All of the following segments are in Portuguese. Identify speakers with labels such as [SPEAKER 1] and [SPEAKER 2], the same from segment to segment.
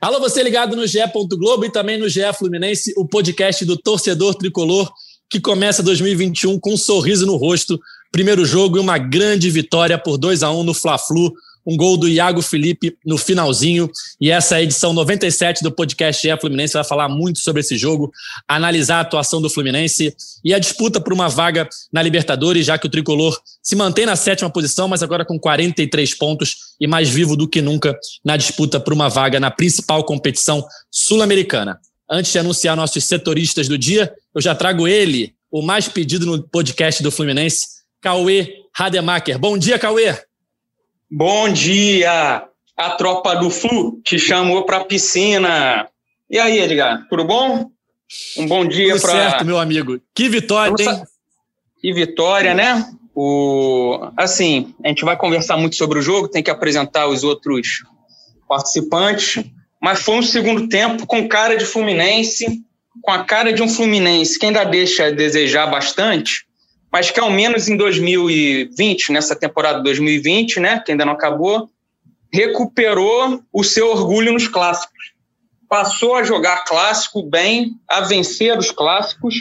[SPEAKER 1] Alô, você ligado no GE. Globo e também no GE Fluminense, o podcast do torcedor tricolor que começa 2021 com um sorriso no rosto. Primeiro jogo e uma grande vitória por 2 a 1 no Fla-Flu. Um gol do Iago Felipe no finalzinho. E essa é a edição 97 do podcast GE Fluminense vai falar muito sobre esse jogo, analisar a atuação do Fluminense e a disputa por uma vaga na Libertadores, já que o tricolor se mantém na sétima posição, mas agora com 43 pontos e mais vivo do que nunca na disputa por uma vaga na principal competição sul-americana. Antes de anunciar nossos setoristas do dia, eu já trago ele, o mais pedido no podcast do Fluminense, Cauê Rademacher. Bom dia, Cauê!
[SPEAKER 2] Bom dia! A tropa do Flu te chamou para a piscina. E aí, Edgar, tudo bom? Um bom dia para.
[SPEAKER 1] certo, meu amigo. Que vitória,
[SPEAKER 2] Vamos
[SPEAKER 1] hein?
[SPEAKER 2] Que vitória, né? O... Assim, a gente vai conversar muito sobre o jogo, tem que apresentar os outros participantes, mas foi um segundo tempo com cara de Fluminense, com a cara de um Fluminense que ainda deixa a desejar bastante, mas que ao menos em 2020, nessa temporada 2020, né, que ainda não acabou, recuperou o seu orgulho nos clássicos. Passou a jogar clássico bem, a vencer os clássicos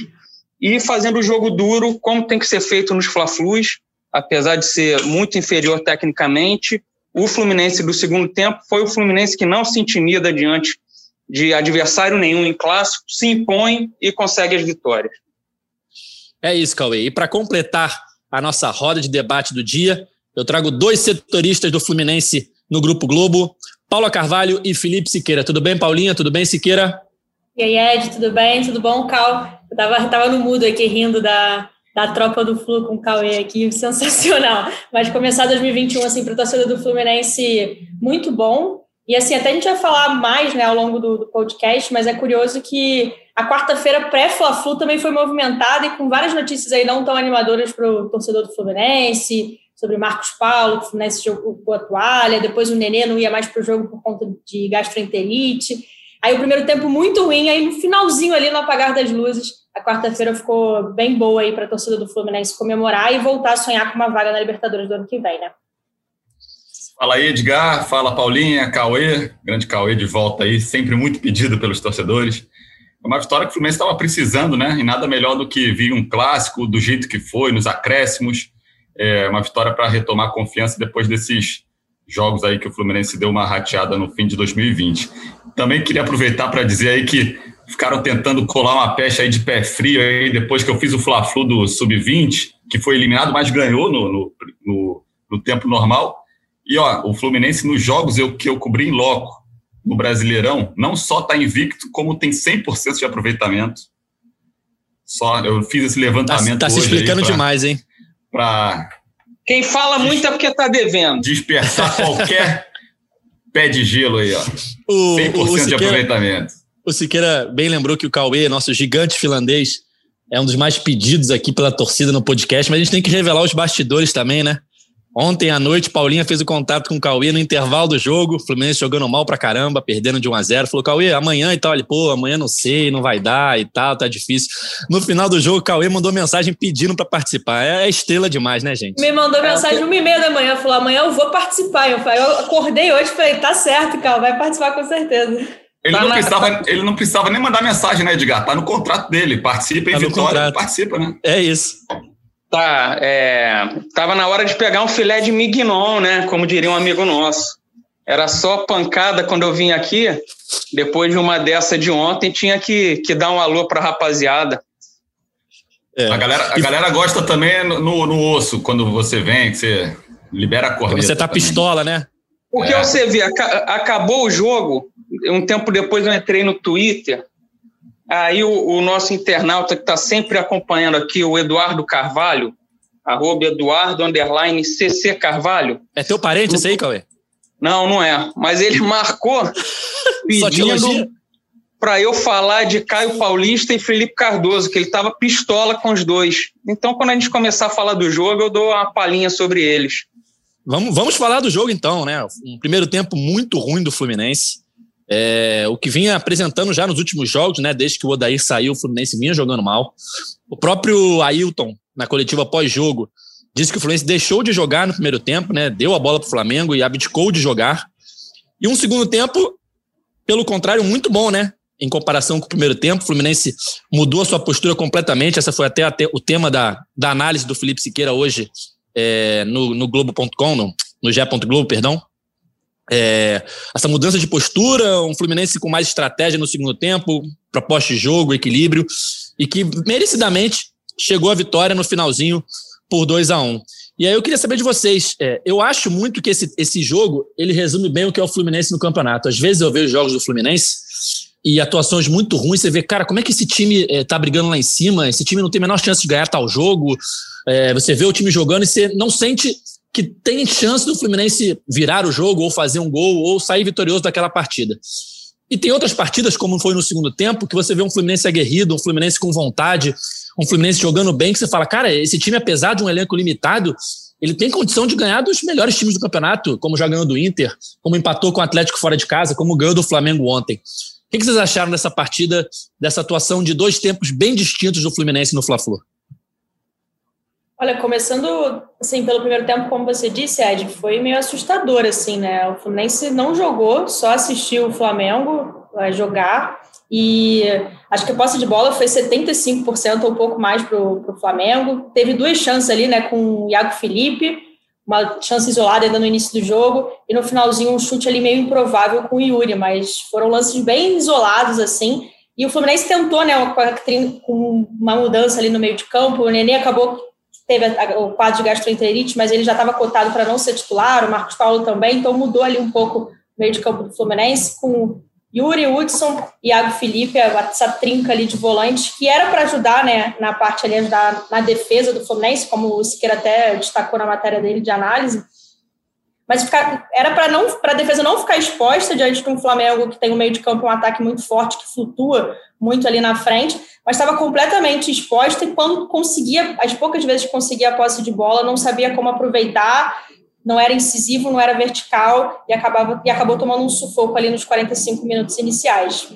[SPEAKER 2] e fazendo o jogo duro, como tem que ser feito nos Fla-Flus, apesar de ser muito inferior tecnicamente. O Fluminense do segundo tempo foi o Fluminense que não se intimida diante de adversário nenhum em clássico, se impõe e consegue as vitórias.
[SPEAKER 1] É isso, Cauê. E para completar a nossa roda de debate do dia, eu trago dois setoristas do Fluminense no Grupo Globo, Paula Carvalho e Felipe Siqueira. Tudo bem, Paulinha? Tudo bem, Siqueira?
[SPEAKER 3] E aí, Ed, tudo bem? Tudo bom, Cal? Eu tava, tava no mudo aqui rindo da, da tropa do Flu com o Cauê aqui, sensacional. Mas começar 2021, assim, para o torcedor do Fluminense, muito bom. E assim, até a gente vai falar mais né, ao longo do, do podcast, mas é curioso que a quarta-feira pré-Fla-Flu também foi movimentada e com várias notícias aí não tão animadoras para o torcedor do Fluminense, sobre Marcos Paulo, que o Fluminense jogou a toalha, depois o Nenê não ia mais para o jogo por conta de gastroenterite. Aí o primeiro tempo muito ruim, aí no finalzinho ali no apagar das luzes, a quarta-feira ficou bem boa aí para a torcida do Fluminense comemorar e voltar a sonhar com uma vaga na Libertadores do ano que vem, né?
[SPEAKER 4] Fala aí, Edgar. Fala, Paulinha, Cauê. Grande Cauê de volta aí, sempre muito pedido pelos torcedores. É uma vitória que o Fluminense estava precisando, né? E nada melhor do que vir um clássico do jeito que foi, nos acréscimos. É uma vitória para retomar a confiança depois desses jogos aí que o Fluminense deu uma rateada no fim de 2020. Também queria aproveitar para dizer aí que ficaram tentando colar uma pecha aí de pé frio aí depois que eu fiz o Fla-Flu do Sub-20, que foi eliminado, mas ganhou no, no, no, no tempo normal. E ó, o Fluminense nos jogos eu, que eu cobri em loco no Brasileirão, não só está invicto, como tem 100% de aproveitamento. Só eu fiz esse
[SPEAKER 1] Tá,
[SPEAKER 4] levantamento
[SPEAKER 1] tá se
[SPEAKER 4] hoje
[SPEAKER 1] explicando
[SPEAKER 4] aí pra-
[SPEAKER 1] demais, hein?
[SPEAKER 4] Para
[SPEAKER 2] Quem fala muito é porque está devendo.
[SPEAKER 4] dispersar qualquer pé de gelo aí, ó.
[SPEAKER 1] O,
[SPEAKER 4] 100%
[SPEAKER 1] o,
[SPEAKER 4] de
[SPEAKER 1] Siqueira,
[SPEAKER 4] aproveitamento.
[SPEAKER 1] o Siqueira bem lembrou que o Cauê, nosso gigante finlandês, é um dos mais pedidos aqui pela torcida no podcast, mas a gente tem que revelar os bastidores também, né? Ontem à noite, Paulinha fez o contato com o Cauê no intervalo do jogo, o Fluminense jogando mal pra caramba, perdendo de 1 a 0 Falou, Cauê, amanhã e tal. Ele, pô, amanhã não sei, não vai dar e tal, tá difícil. No final do jogo, o Cauê mandou mensagem pedindo pra participar. É estrela demais, né, gente?
[SPEAKER 3] Me mandou mensagem uma e meia da manhã, falou, amanhã eu vou participar. Eu, falei, eu acordei hoje e falei, tá certo, Cal, vai participar com certeza.
[SPEAKER 4] Ele
[SPEAKER 2] Tá
[SPEAKER 4] não,
[SPEAKER 2] na-
[SPEAKER 4] precisava, ele não precisava nem mandar mensagem, né, Edgar? Tá no contrato dele. Participa em
[SPEAKER 1] Tá
[SPEAKER 4] vitória,
[SPEAKER 1] contrato.
[SPEAKER 4] participa, né?
[SPEAKER 1] É isso.
[SPEAKER 2] Tá, é, tava na hora de pegar um filé de mignon, né? Como diria um amigo nosso. Era só pancada quando eu vim aqui. Depois de uma dessa de ontem, tinha que, que dar um alô pra rapaziada.
[SPEAKER 1] É.
[SPEAKER 4] A, galera, a galera gosta também no, no osso, quando você vem, que você libera a corneta.
[SPEAKER 1] Você tá
[SPEAKER 4] também.
[SPEAKER 1] pistola, né?
[SPEAKER 2] Porque
[SPEAKER 4] É.
[SPEAKER 2] você vê, aca- acabou o jogo, um tempo depois eu entrei no Twitter, aí o, o nosso internauta que está sempre acompanhando aqui, o Eduardo Carvalho, arroba Eduardo, underline CC Carvalho,
[SPEAKER 1] É teu parente esse aí, Cauê?
[SPEAKER 2] Não, não é. Mas ele marcou pedindo para eu falar de Caio Paulista e Felipe Cardoso, que ele estava pistola com os dois. Então, quando a gente começar a falar do jogo, eu dou uma palhinha sobre eles.
[SPEAKER 1] Vamos, vamos falar do jogo então, né? Um primeiro tempo muito ruim do Fluminense. É, o que vinha apresentando já nos últimos jogos, né? Desde que o Odair saiu, o Fluminense vinha jogando mal. O próprio Ailton, na coletiva pós-jogo, disse que o Fluminense deixou de jogar no primeiro tempo, né? Deu a bola para o Flamengo e abdicou de jogar. E um segundo tempo, pelo contrário, muito bom, né? Em comparação com o primeiro tempo, o Fluminense mudou a sua postura completamente. Essa foi até, até o tema da, da análise do Felipe Siqueira hoje é, no, no Globo.com, no, no Globo, perdão. É, essa mudança de postura, um Fluminense com mais estratégia no segundo tempo, proposta de jogo, equilíbrio, e que merecidamente chegou à vitória no finalzinho por 2 a 1 um. E aí eu queria saber de vocês, é, eu acho muito que esse, esse jogo, ele resume bem o que é o Fluminense no campeonato. Às vezes eu vejo jogos do Fluminense e atuações muito ruins, você vê, cara, como é que esse time é, tá brigando lá em cima, esse time não tem a menor chance de ganhar tal jogo, é, você vê o time jogando e você não sente que tem chance do Fluminense virar o jogo, ou fazer um gol, ou sair vitorioso daquela partida. E tem outras partidas, como foi no segundo tempo, que você vê um Fluminense aguerrido, um Fluminense com vontade, um Fluminense jogando bem, que você fala, cara, esse time, apesar de um elenco limitado, ele tem condição de ganhar dos melhores times do campeonato, como já ganhou do Inter, como empatou com o Atlético fora de casa, como ganhou do Flamengo ontem. O que vocês acharam dessa partida, dessa atuação de dois tempos bem distintos do Fluminense no Fla-Flu?
[SPEAKER 3] Olha, começando assim pelo primeiro tempo, como você disse, Ed, foi meio assustador assim, né? O Fluminense não jogou, só assistiu o Flamengo jogar e acho que a posse de bola foi 75% ou um pouco mais para o Flamengo. Teve duas chances ali, né, com o Iago Felipe, uma chance isolada ainda no início do jogo e no finalzinho um chute ali meio improvável com o Yuri, mas foram lances bem isolados assim. E o Fluminense tentou, né, com uma mudança ali no meio de campo. O Nenê acabou teve o quadro de gastroenterite, mas ele já estava cotado para não ser titular, o Marcos Paulo também, então mudou ali um pouco o meio de campo do Fluminense, com Yuri, Hudson, Iago Felipe, essa trinca ali de volantes, que era para ajudar né, na parte ali, ajudar na defesa do Fluminense, como o Siqueira até destacou na matéria dele de análise, mas ficar, era para não para a defesa não ficar exposta diante de um Flamengo que tem um meio de campo um ataque muito forte que flutua muito ali na frente, mas estava completamente exposta e quando conseguia, as poucas vezes que conseguia a posse de bola, não sabia como aproveitar, não era incisivo, não era vertical e acabava e acabou tomando um sufoco ali nos 45 minutos iniciais.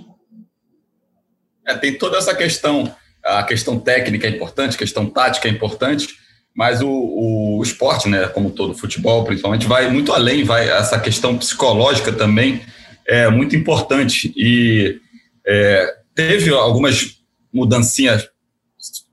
[SPEAKER 4] É, tem toda essa questão, a questão técnica é importante, a questão tática é importante, mas o, o, esporte, né, como todo futebol, principalmente, vai muito além, vai essa questão psicológica também é muito importante e é, teve algumas mudancinhas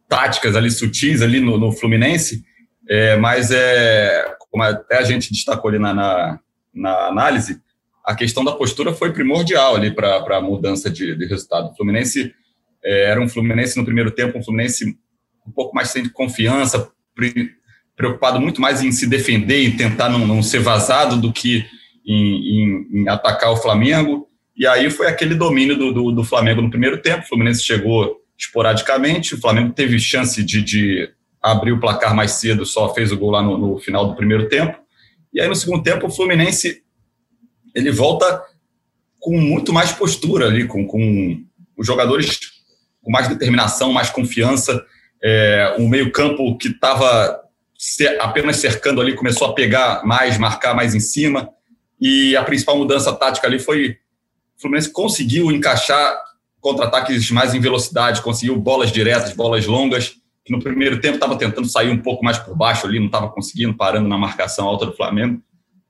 [SPEAKER 4] táticas ali sutis ali no, no Fluminense, é, mas é como até a gente destacou ali na, na, na análise, a questão da postura foi primordial ali para a mudança de, de, resultado. O Fluminense é, era um Fluminense no primeiro tempo, um Fluminense um pouco mais sem confiança, preocupado muito mais em se defender e tentar não, não ser vazado do que em, em, em, atacar o Flamengo. E aí foi aquele domínio do, do, do, Flamengo no primeiro tempo. O Fluminense chegou esporadicamente, o Flamengo teve chance de, de abrir o placar mais cedo, só fez o gol lá no, no, final do primeiro tempo. E aí no segundo tempo o Fluminense ele volta com muito mais postura ali, com, com os jogadores com mais determinação, mais confiança é, um meio-campo que estava apenas cercando ali começou a pegar mais, marcar mais em cima. E a principal mudança tática ali foi o Fluminense conseguiu encaixar contra-ataques mais em velocidade, conseguiu bolas diretas, bolas longas, que no primeiro tempo estava tentando sair um pouco mais por baixo ali, não estava conseguindo, parando na marcação alta do Flamengo.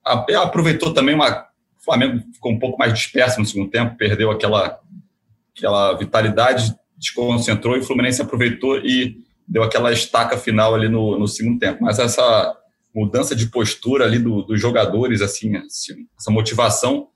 [SPEAKER 4] Aproveitou também uma. O Flamengo ficou um pouco mais disperso no segundo tempo, perdeu aquela, aquela vitalidade desconcentrou e o Fluminense aproveitou e deu aquela estaca final ali no, no segundo tempo. Mas essa mudança de postura ali do, dos jogadores, assim, assim, essa motivação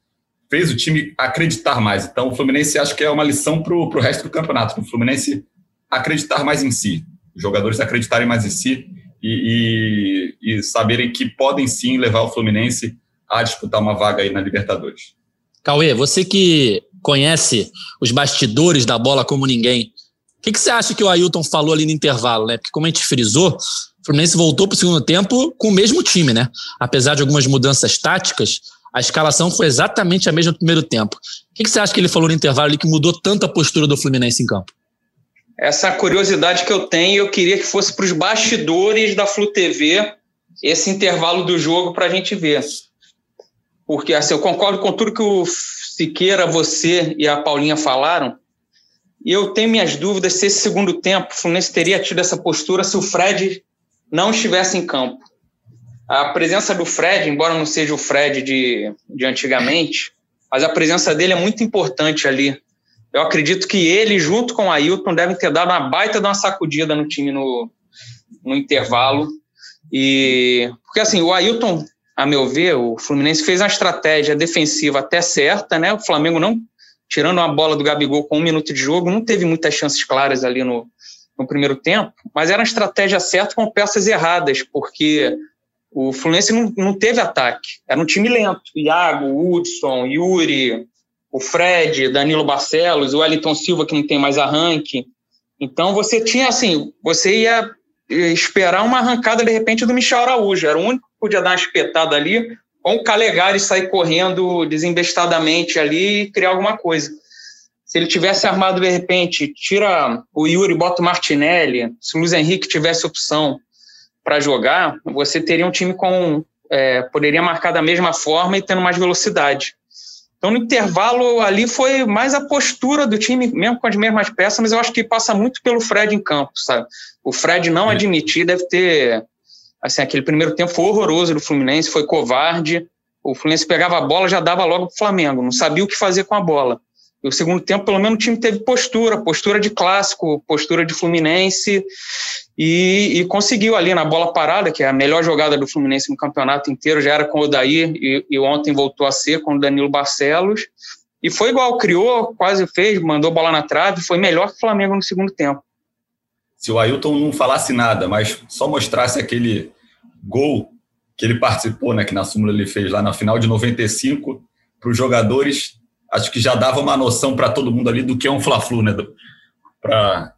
[SPEAKER 4] fez o time acreditar mais. Então, o Fluminense acho que é uma lição para o resto do campeonato. O Fluminense acreditar mais em si, os jogadores acreditarem mais em si e, e, e saberem que podem sim levar o Fluminense a disputar uma vaga aí na Libertadores.
[SPEAKER 1] Cauê, você que conhece os bastidores da bola como ninguém, o que, que você acha que o Ailton falou ali no intervalo, né? Porque como a gente frisou, o Fluminense voltou para o segundo tempo com o mesmo time, né? Apesar de algumas mudanças táticas, A escalação foi exatamente a mesma no primeiro tempo. O que, você acha que ele falou no intervalo ali que mudou tanto a postura do Fluminense em campo?
[SPEAKER 2] Essa curiosidade que eu tenho, eu queria que fosse para os bastidores da Flu TV esse intervalo do jogo para a gente ver. Porque assim, eu concordo com tudo que o Siqueira, você e a Paulinha falaram. E eu tenho minhas dúvidas se esse segundo tempo o Fluminense teria tido essa postura se o Fred não estivesse em campo. A presença do Fred, embora não seja o Fred de, de antigamente, mas a presença dele é muito importante ali. Eu acredito que ele, junto com o Ailton, devem ter dado uma baita de uma sacudida no time no, no intervalo. E porque assim, o Ailton, a meu ver, o Fluminense fez uma estratégia defensiva até certa, né? O Flamengo não, tirando uma bola do Gabigol com um minuto de jogo, não teve muitas chances claras ali no, no primeiro tempo, mas era uma estratégia certa com peças erradas, porque o Fluminense não, não teve ataque. Era um time lento. Iago, Hudson, Yuri, o Fred, Danilo Barcelos, o Wellington Silva, que não tem mais arranque. Então você tinha assim, você ia esperar uma arrancada de repente do Michel Araújo. Era o único que podia dar uma espetada ali, ou o Calegari sair correndo desembestadamente ali e criar alguma coisa. Se ele tivesse armado de repente, tira o Yuri, bota o Martinelli, se o Luiz Henrique tivesse opção para jogar, você teria um time com. É, poderia marcar da mesma forma e tendo mais velocidade. Então, no intervalo ali foi mais a postura do time, mesmo com as mesmas peças, mas eu acho que passa muito pelo Fred em campo, sabe? O Fred não é. admitir, deve ter. Assim, aquele primeiro tempo foi horroroso do Fluminense, foi covarde. O Fluminense pegava a bola, já dava logo pro Flamengo, não sabia o que fazer com a bola. E o segundo tempo, pelo menos, o time teve postura, postura de clássico, postura de Fluminense, e, e, conseguiu ali na bola parada, que é a melhor jogada do Fluminense no campeonato inteiro, já era com o Odair, e, e ontem voltou a ser com o Danilo Barcelos. E foi igual, criou, quase fez, mandou bola na trave, foi melhor que o Flamengo no segundo tempo.
[SPEAKER 4] Se o Ailton não falasse nada, mas só mostrasse aquele gol que ele participou, né, que na súmula ele fez lá na final de 95, para os jogadores acho que já dava uma noção para todo mundo ali do que é um Fla-Flu, né? Para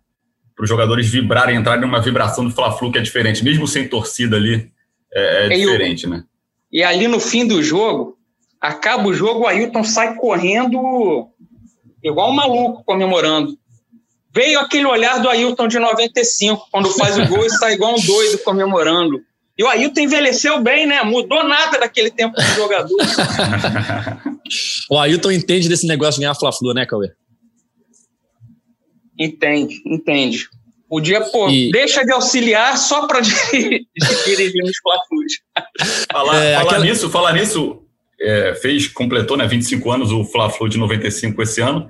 [SPEAKER 4] os jogadores vibrarem, entrarem numa vibração do Fla-Flu que é diferente, mesmo sem torcida ali, é, é diferente, né?
[SPEAKER 2] E ali no fim do jogo, acaba o jogo, o Ailton sai correndo igual um maluco comemorando. Veio aquele olhar do Ailton de 95, quando faz o gol e sai igual um doido comemorando. E o Ailton envelheceu bem, né? Mudou nada daquele tempo de jogador.
[SPEAKER 1] o Ailton entende desse negócio de ganhar Fla-Flu, né, Cauê?
[SPEAKER 2] Entende, entende. O dia, pô, e... deixa de auxiliar só para dirigir nos Fla-Flus.
[SPEAKER 4] Falar, é, falar aquela... nisso, falar nisso, é, fez, completou, né, 25 anos o Fla-Flu de 95 esse ano,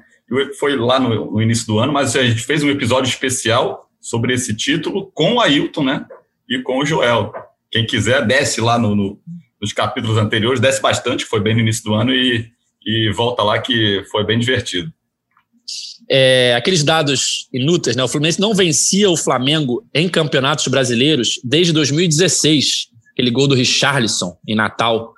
[SPEAKER 4] foi lá no, no, início do ano, mas a gente fez um episódio especial sobre esse título com o Ailton, né, e com o Joel. Quem quiser, desce lá no, no, nos capítulos anteriores, desce bastante, foi bem no início do ano, e, e volta lá que foi bem divertido.
[SPEAKER 1] É, aqueles dados inúteis, né? O Fluminense não vencia o Flamengo em campeonatos brasileiros desde 2016. Aquele gol do Richarlison em Natal.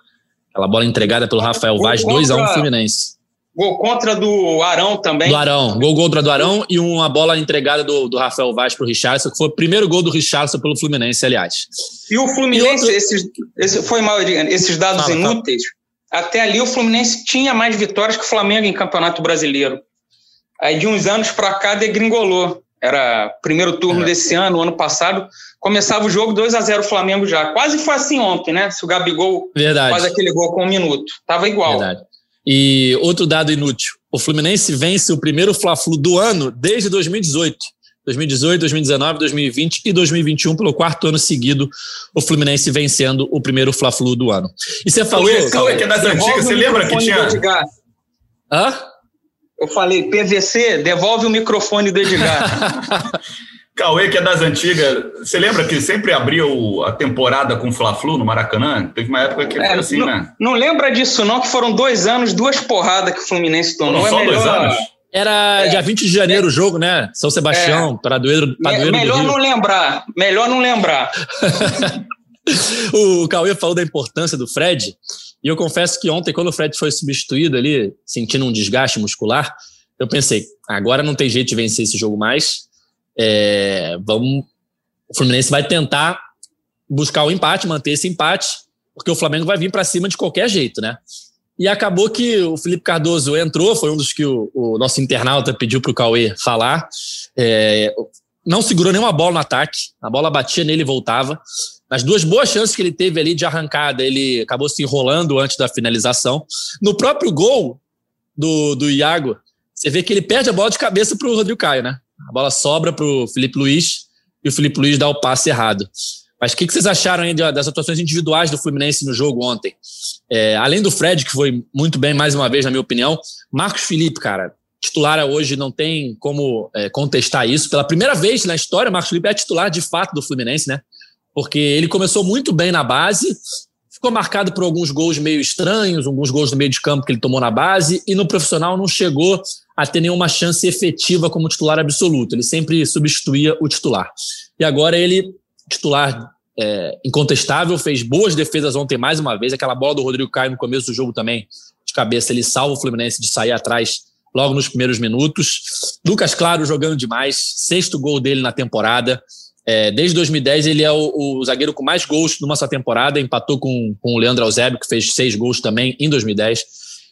[SPEAKER 1] Aquela bola entregada pelo Rafael Vaz, 2x1 Fluminense.
[SPEAKER 2] Gol contra do Arão também.
[SPEAKER 1] Do Arão. Gol contra do Arão e uma bola entregada do, do Rafael Vaz para o Richardson, que foi o primeiro gol do Richardson pelo Fluminense, aliás.
[SPEAKER 2] E o Fluminense, e outro... esses, esse, foi mal, esses dados fala, inúteis, fala. até ali o Fluminense tinha mais vitórias que o Flamengo em Campeonato Brasileiro. Aí de uns anos para cá degringolou. Era primeiro turno é. desse ano, ano passado, começava o jogo 2 a 0 Flamengo já. Quase foi assim ontem, né? Se o Gabigol Verdade. faz aquele gol com um minuto. Tava igual. Verdade.
[SPEAKER 1] E outro dado inútil: o Fluminense vence o primeiro Fla-Flu do ano desde 2018. 2018, 2019, 2020 e 2021, pelo quarto ano seguido, o Fluminense vencendo o primeiro Fla-Flu do ano. E você falou.
[SPEAKER 4] Qual é que é das antigas? Você lembra que tinha.
[SPEAKER 2] Hã? Eu falei, PVC, devolve o microfone do Edgar.
[SPEAKER 4] Cauê, que é das antigas, você lembra que sempre abria o, a temporada com Fla-Flu no Maracanã? Teve uma época que é, foi assim,
[SPEAKER 2] não,
[SPEAKER 4] né?
[SPEAKER 2] Não lembra disso, não, que foram dois anos, duas porradas que o Fluminense tomou.
[SPEAKER 4] Não, só é melhor... dois anos?
[SPEAKER 1] Era é, dia 20 de janeiro é, o jogo, né? São Sebastião, é, Padoeiro, Padoeiro
[SPEAKER 2] Melhor não lembrar, melhor não lembrar.
[SPEAKER 1] o Cauê falou da importância do Fred, e eu confesso que ontem, quando o Fred foi substituído ali, sentindo um desgaste muscular, eu pensei, agora não tem jeito de vencer esse jogo mais, é, vamos, o Fluminense vai tentar buscar o empate, manter esse empate, porque o Flamengo vai vir para cima de qualquer jeito, né? E acabou que o Felipe Cardoso entrou, foi um dos que o, o nosso internauta pediu para o Cauê falar. É, não segurou nenhuma bola no ataque, a bola batia nele e voltava. Nas duas boas chances que ele teve ali de arrancada, ele acabou se enrolando antes da finalização. No próprio gol do, do Iago, você vê que ele perde a bola de cabeça para o Rodrigo Caio, né? A bola sobra para o Felipe Luiz e o Felipe Luiz dá o passe errado. Mas o que, que, vocês acharam aí das atuações individuais do Fluminense no jogo ontem? É, além do Fred, que foi muito bem mais uma vez, na minha opinião, Marcos Felipe, cara, titular hoje, não tem como é, contestar isso. Pela primeira vez na história, Marcos Felipe é titular de fato do Fluminense, né? Porque ele começou muito bem na base, ficou marcado por alguns gols meio estranhos, alguns gols no meio de campo que ele tomou na base, e no profissional não chegou a ter nenhuma chance efetiva como titular absoluto. Ele sempre substituía o titular. E agora ele, titular é, incontestável, fez boas defesas ontem mais uma vez. Aquela bola do Rodrigo Caio no começo do jogo também, de cabeça, ele salva o Fluminense de sair atrás logo nos primeiros minutos. Lucas Claro jogando demais, sexto gol dele na temporada. É, desde 2010 ele é o, o, zagueiro com mais gols numa só temporada, empatou com, com o Leandro Alzébio, que fez seis gols também em 2010.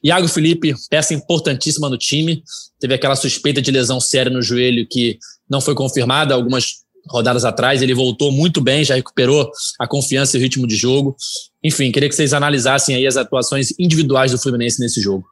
[SPEAKER 1] Iago Felipe, peça importantíssima no time, teve aquela suspeita de lesão séria no joelho que não foi confirmada algumas rodadas atrás, ele voltou muito bem, já recuperou a confiança e o ritmo de jogo. Enfim, queria que vocês analisassem aí as atuações individuais do Fluminense nesse jogo.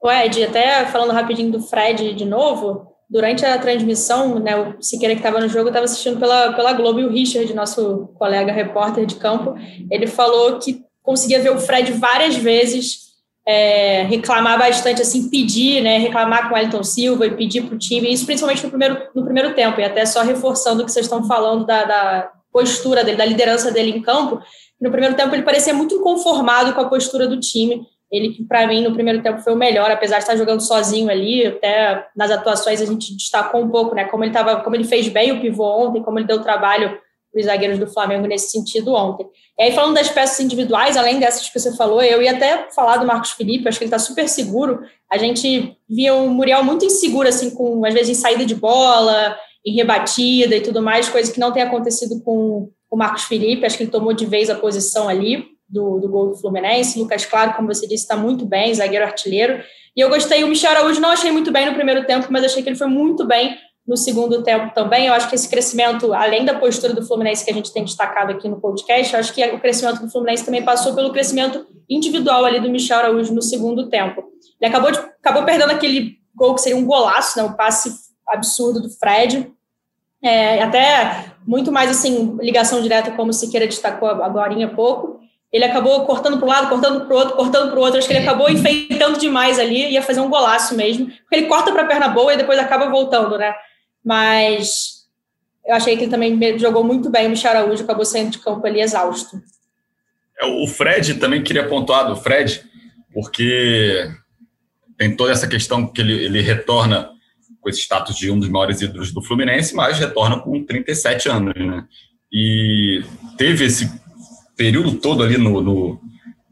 [SPEAKER 3] O Ed, até falando rapidinho do Fred de novo, durante a transmissão, né, o Siqueira que estava no jogo estava assistindo pela, pela Globo e o Richard, nosso colega repórter de campo, ele falou que conseguia ver o Fred várias vezes é, reclamar bastante, assim, pedir, né, reclamar com o Elton Silva e pedir para o time, isso principalmente no primeiro, no primeiro tempo, e até só reforçando o que vocês estão falando da, da postura dele, da liderança dele em campo, no primeiro tempo ele parecia muito inconformado com a postura do time, ele que para mim no primeiro tempo foi o melhor, apesar de estar jogando sozinho ali, até nas atuações a gente destacou um pouco, né, como ele tava, como ele fez bem o pivô ontem, como ele deu trabalho os zagueiros do Flamengo nesse sentido ontem. E aí, falando das peças individuais, além dessas que você falou, eu ia até falar do Marcos Felipe, acho que ele está super seguro. A gente via o Muriel muito inseguro, assim, com, às vezes, em saída de bola, em rebatida e tudo mais, coisa que não tem acontecido com o Marcos Felipe, acho que ele tomou de vez a posição ali do, do gol do Fluminense. Lucas Claro, como você disse, está muito bem, zagueiro artilheiro. E eu gostei, o Michel Araújo não achei muito bem no primeiro tempo, mas achei que ele foi muito bem no segundo tempo também. Eu acho que esse crescimento, além da postura do Fluminense que a gente tem destacado aqui no podcast, eu acho que o crescimento do Fluminense também passou pelo crescimento individual ali do Michel Araújo no segundo tempo. Ele acabou, de, acabou perdendo aquele gol que seria um golaço, né, um passe absurdo do Fred. É, até muito mais assim, ligação direta, como o Siqueira destacou agora há pouco. Ele acabou cortando para um lado, cortando para o outro, cortando para o outro. Acho que ele acabou enfeitando demais ali, ia fazer um golaço mesmo. Porque ele corta para a perna boa e depois acaba voltando, né? mas eu achei que ele também jogou muito bem. O Michel Araújo acabou saindo de campo ali exausto.
[SPEAKER 4] É, o Fred também queria pontuar do Fred, porque tem toda essa questão que ele, ele retorna com esse status de um dos maiores ídolos do Fluminense, mas retorna com 37 anos, né? E teve esse período todo ali no, no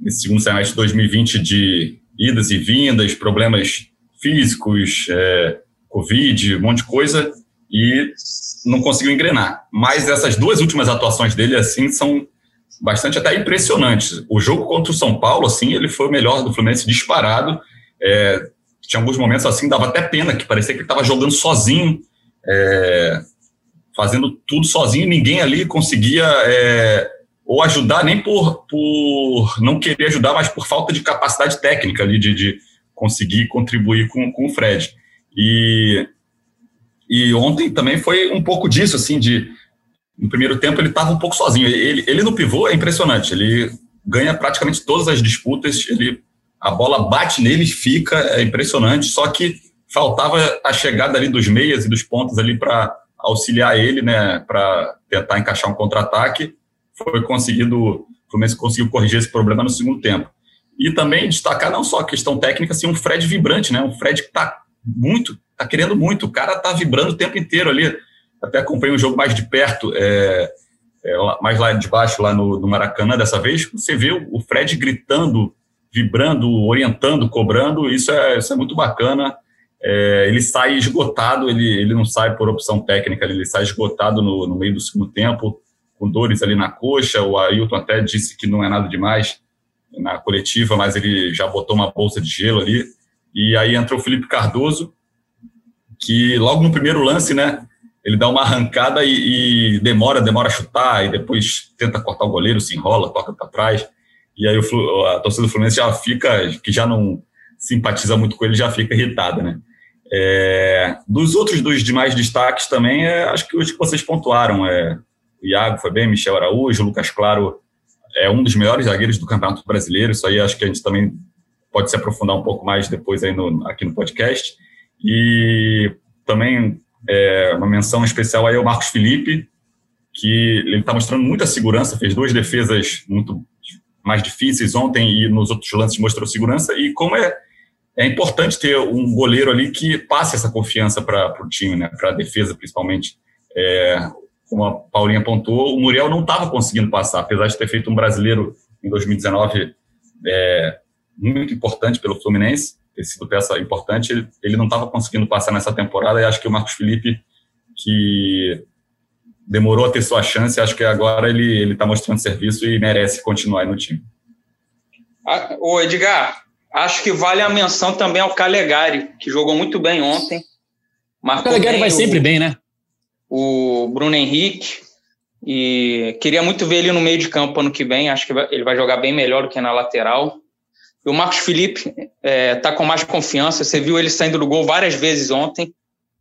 [SPEAKER 4] segundo semestre de 2020 de idas e vindas, problemas físicos, é, Covid, um monte de coisa, e não conseguiu engrenar. Mas essas duas últimas atuações dele, assim, são bastante até impressionantes. O jogo contra o São Paulo, assim, ele foi o melhor do Fluminense disparado. É, tinha alguns momentos assim, dava até pena, que parecia que ele estava jogando sozinho, é, fazendo tudo sozinho, ninguém ali conseguia é, ou ajudar, nem por, por não querer ajudar, mas por falta de capacidade técnica ali de, de conseguir contribuir com, com o Fred. E e ontem também foi um pouco disso, assim, de no primeiro tempo ele estava um pouco sozinho. Ele, ele no pivô é impressionante. Ele ganha praticamente todas as disputas. Ele a bola bate nele, fica é impressionante. Só que faltava a chegada ali dos meias e dos pontos ali para auxiliar ele, né, para tentar encaixar um contra-ataque. Foi conseguido, o Fluminense conseguiu corrigir esse problema no segundo tempo. E também destacar não só a questão técnica, assim, um Fred vibrante, né, um Fred que está muito tá querendo muito, o cara tá vibrando o tempo inteiro ali. Até acompanhei um jogo mais de perto, é, é, mais lá de baixo, lá no, no, Maracanã dessa vez, você vê o Fred gritando, vibrando, orientando, cobrando, isso é, isso é muito bacana. É, ele sai esgotado, ele, ele não sai por opção técnica, ele sai esgotado no, no meio do segundo tempo, com dores ali na coxa, o Ailton até disse que não é nada demais, na coletiva, mas ele já botou uma bolsa de gelo ali. E aí entrou o Felipe Cardoso, que logo no primeiro lance, né, ele dá uma arrancada e, e demora, demora a chutar, e depois tenta cortar o goleiro, se enrola, toca para trás. E aí o, a torcida do Fluminense já fica, que já não simpatiza muito com ele, já fica irritada, né? É, dos outros dos demais destaques também, é, acho que os que vocês pontuaram, é, Iago foi bem, Michel Araújo, Lucas Claro é um dos melhores zagueiros do Campeonato Brasileiro, isso aí acho que a gente também pode se aprofundar um pouco mais depois aí no, aqui no podcast. E também é, uma menção especial aí ao Marcos Felipe, que ele está mostrando muita segurança, fez duas defesas muito mais difíceis ontem e nos outros lances mostrou segurança. E como é, é importante ter um goleiro ali que passe essa confiança para o time, né, para a defesa principalmente. É, como a Paulinha apontou, o Muriel não estava conseguindo passar, apesar de ter feito um brasileiro em 2019 é, muito importante pelo Fluminense, ter sido peça importante, ele, ele não estava conseguindo passar nessa temporada e acho que o Marcos Felipe, que demorou a ter sua chance, acho que agora ele está mostrando serviço e merece continuar no time.
[SPEAKER 2] Ah, ô Edgar, acho que vale a menção também ao Calegari, que jogou muito bem ontem.
[SPEAKER 1] o Calegari vai o... sempre bem, né?
[SPEAKER 2] O Bruno Henrique. E queria muito ver ele no meio de campo ano que vem. Acho que ele vai jogar bem melhor do que na lateral. E o Marcos Felipe está é, com mais confiança. Você viu ele saindo do gol várias vezes ontem,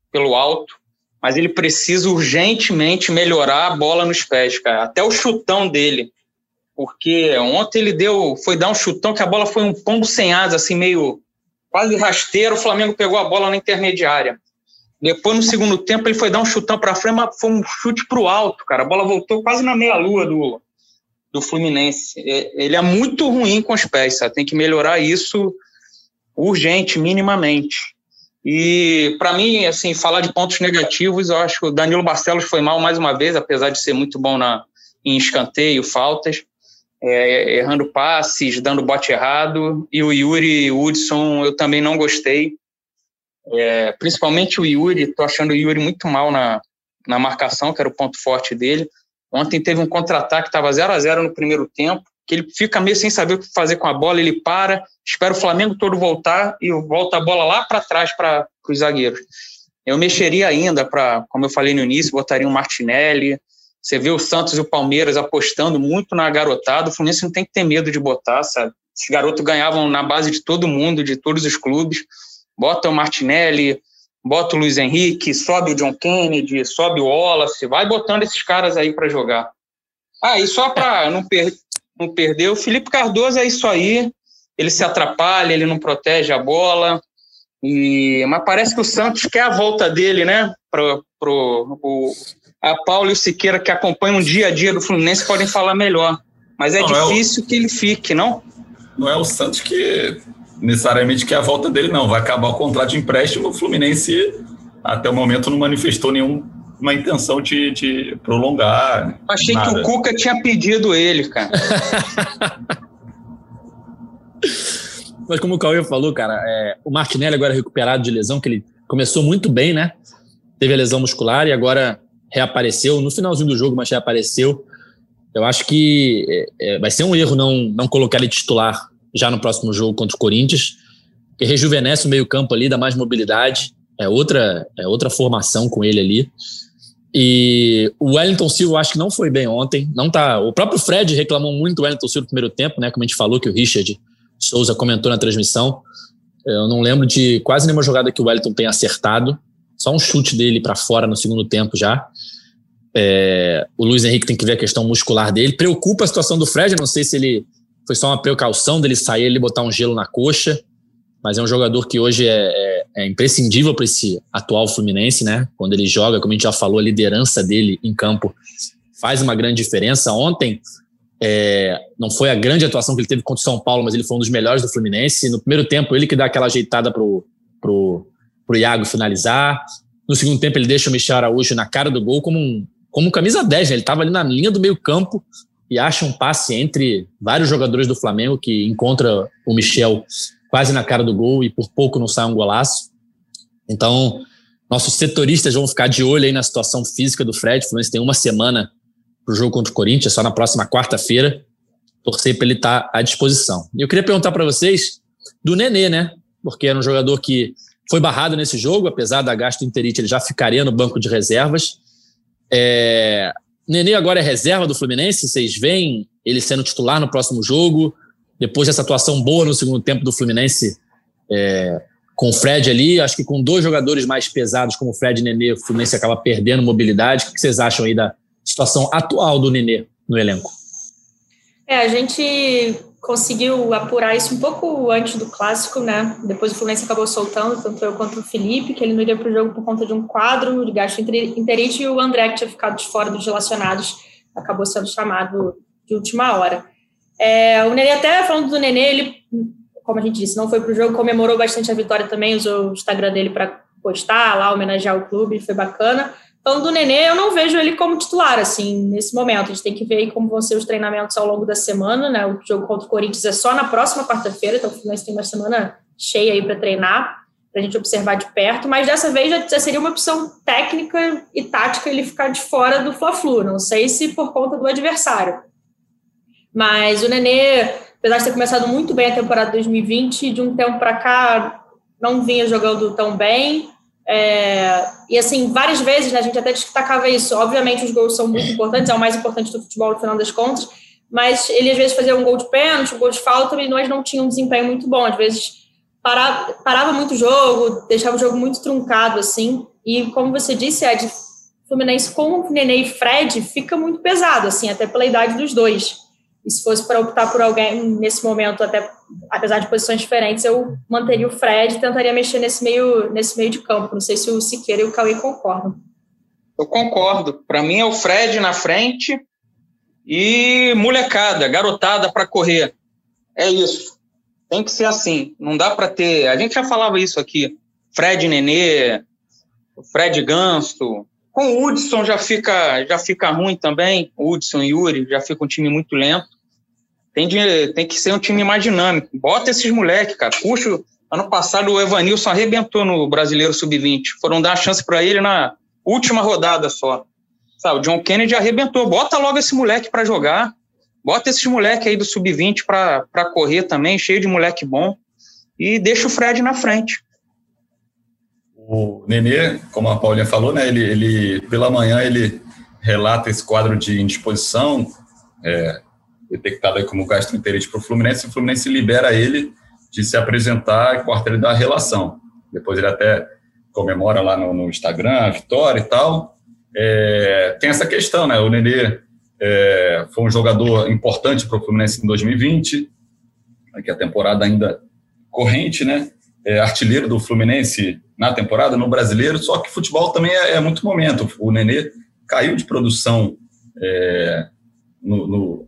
[SPEAKER 2] pelo alto. Mas ele precisa urgentemente melhorar a bola nos pés, cara. Até o chutão dele. Porque ontem ele deu, foi dar um chutão que a bola foi um pombo sem asa, assim, meio quase rasteiro. O Flamengo pegou a bola na intermediária. Depois, no segundo tempo, ele foi dar um chutão para frente, mas foi um chute para o alto, cara. A bola voltou quase na meia-lua do, do Fluminense. Ele é muito ruim com os pés, sabe? Tem que melhorar isso urgente, minimamente. E, para mim, assim, falar de pontos negativos, eu acho que o Danilo Barcelos foi mal mais uma vez, apesar de ser muito bom na, em escanteio, faltas, é, errando passes, dando bote errado. E o Yuri Hudson, eu também não gostei. É, principalmente o Yuri, tô achando o Yuri muito mal na, na marcação, que era o ponto forte dele. Ontem teve um contra-ataque, estava 0 a 0 no primeiro tempo, que ele fica meio sem saber o que fazer com a bola, ele para, espera o Flamengo todo voltar e volta a bola lá para trás para os zagueiros. Eu mexeria ainda para, como eu falei no início, botaria um Martinelli. Você vê o Santos e o Palmeiras apostando muito na garotada. O Fluminense não tem que ter medo de botar, sabe? Esses garotos ganhavam na base de todo mundo, de todos os clubes bota o Martinelli, bota o Luiz Henrique, sobe o John Kennedy, sobe o Wallace, vai botando esses caras aí para jogar. Ah, e só para não, per não perder, o Felipe Cardoso é isso aí, ele se atrapalha, ele não protege a bola, e, mas parece que o Santos quer a volta dele, né? Pro, pro, o, a Paulo e o Siqueira, que acompanham o dia a dia do Fluminense, podem falar melhor. Mas é não, difícil é o... que ele fique, não?
[SPEAKER 4] Não é o Santos que necessariamente que é a volta dele, não. Vai acabar o contrato de empréstimo. O Fluminense, até o momento, não manifestou nenhuma intenção de, de prolongar.
[SPEAKER 2] Achei nada. que o Cuca tinha pedido ele, cara.
[SPEAKER 1] Mas como o Cauê falou, cara, é, o Martinelli agora recuperado de lesão, que ele começou muito bem, né? Teve a lesão muscular e agora reapareceu no finalzinho do jogo, mas reapareceu. Eu acho que é, é, vai ser um erro não, não colocar ele titular já no próximo jogo contra o Corinthians, que rejuvenesce o meio-campo ali, dá mais mobilidade. É outra, é outra formação com ele ali. E o Wellington Silva, acho que não foi bem ontem. Não tá. O próprio Fred reclamou muito do Wellington Silva no primeiro tempo, né? Como a gente falou, que o Richard Souza comentou na transmissão. Eu não lembro de quase nenhuma jogada que o Wellington tenha acertado. Só um chute dele para fora no segundo tempo já. É, o Luiz Henrique tem que ver a questão muscular dele. Preocupa a situação do Fred. não sei se ele foi só uma precaução dele sair ele botar um gelo na coxa, mas é um jogador que hoje é, é, é imprescindível para esse atual Fluminense, né? Quando ele joga, como a gente já falou, a liderança dele em campo faz uma grande diferença. Ontem é, não foi a grande atuação que ele teve contra o São Paulo, mas ele foi um dos melhores do Fluminense. No primeiro tempo, ele que dá aquela ajeitada pro, pro, pro Iago finalizar. No segundo tempo, ele deixa o Michel Araújo na cara do gol como um, como camisa 10, né? Ele estava ali na linha do meio campo, e acha um passe entre vários jogadores do Flamengo que encontra o Michel quase na cara do gol e por pouco não sai um golaço. Então, nossos setoristas vão ficar de olho aí na situação física do Fred. O Fluminense tem uma semana para o jogo contra o Corinthians, só na próxima quarta-feira. torcer para ele estar tá à disposição. E eu queria perguntar para vocês do Nenê, né? Porque era um jogador que foi barrado nesse jogo, apesar da gastroenterite, ele já ficaria no banco de reservas. É... Nenê agora é reserva do Fluminense, vocês veem ele sendo titular no próximo jogo, depois dessa atuação boa no segundo tempo do Fluminense é... com o Fred ali, acho que com dois jogadores mais pesados como o Fred e Nenê, o Fluminense acaba perdendo mobilidade. O que vocês acham aí da situação atual do Nenê no elenco?
[SPEAKER 3] É, a gente conseguiu apurar isso um pouco antes do clássico, né? Depois o Fluminense acabou soltando, tanto eu quanto o Felipe, que ele não iria para o jogo por conta de um quadro de gasto interite, e o André, que tinha ficado de fora dos relacionados, acabou sendo chamado de última hora. É, o Nenê, até falando do Nenê, ele, como a gente disse, não foi para o jogo, comemorou bastante a vitória também, usou o Instagram dele para postar lá, homenagear o clube, foi bacana. Falando do Nenê, eu não vejo ele como titular, assim, nesse momento. A gente tem que ver aí como vão ser os treinamentos ao longo da semana, né? O jogo contra o Corinthians é só na próxima quarta-feira, então o Fluminense tem uma semana cheia aí para treinar, para a gente observar de perto, mas dessa vez já seria uma opção técnica e tática ele ficar de fora do Fla-Flu. Não sei se por conta do adversário. Mas o Nenê, apesar de ter começado muito bem a temporada 2020, de um tempo para cá não vinha jogando tão bem é, e assim, várias vezes né, a gente até destacava isso. Obviamente, os gols são muito importantes, é o mais importante do futebol no final das contas, mas ele às vezes fazia um gol de pênalti, um gol de falta, e nós não tínhamos um desempenho muito bom. Às vezes parava, parava muito o jogo, deixava o jogo muito truncado, assim. E como você disse, Ed, Fluminense com o Nenê e Fred fica muito pesado, assim, até pela idade dos dois. E se fosse para optar por alguém nesse momento, até apesar de posições diferentes, eu manteria o Fred e tentaria mexer nesse meio, nesse meio de campo. Não sei se o Siqueira e o Cauê concordam.
[SPEAKER 2] Eu concordo. Para mim é o Fred na frente e molecada, garotada para correr. É isso. Tem que ser assim. Não dá para ter. A gente já falava isso aqui. Fred Nenê, Fred Ganso, com o Hudson já fica, já fica ruim também. Hudson e Yuri já fica um time muito lento. Tem, de, tem que ser um time mais dinâmico. Bota esses moleques, cara. Puxa, ano passado o Evanilson arrebentou no Brasileiro Sub-20. Foram dar chance para ele na última rodada só. Sabe, o John Kennedy arrebentou. Bota logo esse moleque para jogar. Bota esses moleque aí do Sub-20 para correr também, cheio de moleque bom. E deixa o Fred na frente.
[SPEAKER 4] O Nenê, como a Paulinha falou, né, ele, ele pela manhã ele relata esse quadro de indisposição, é, detectado como gastroenterite para o Fluminense, e o Fluminense libera ele de se apresentar e quarta ele dá a relação. Depois ele até comemora lá no, no Instagram a vitória e tal. É, tem essa questão, né? O Nenê é, foi um jogador importante para o Fluminense em 2020, que a temporada ainda corrente, né? É, artilheiro do Fluminense na temporada, no brasileiro, só que futebol também é, é muito momento. O Nenê caiu de produção é, no, no,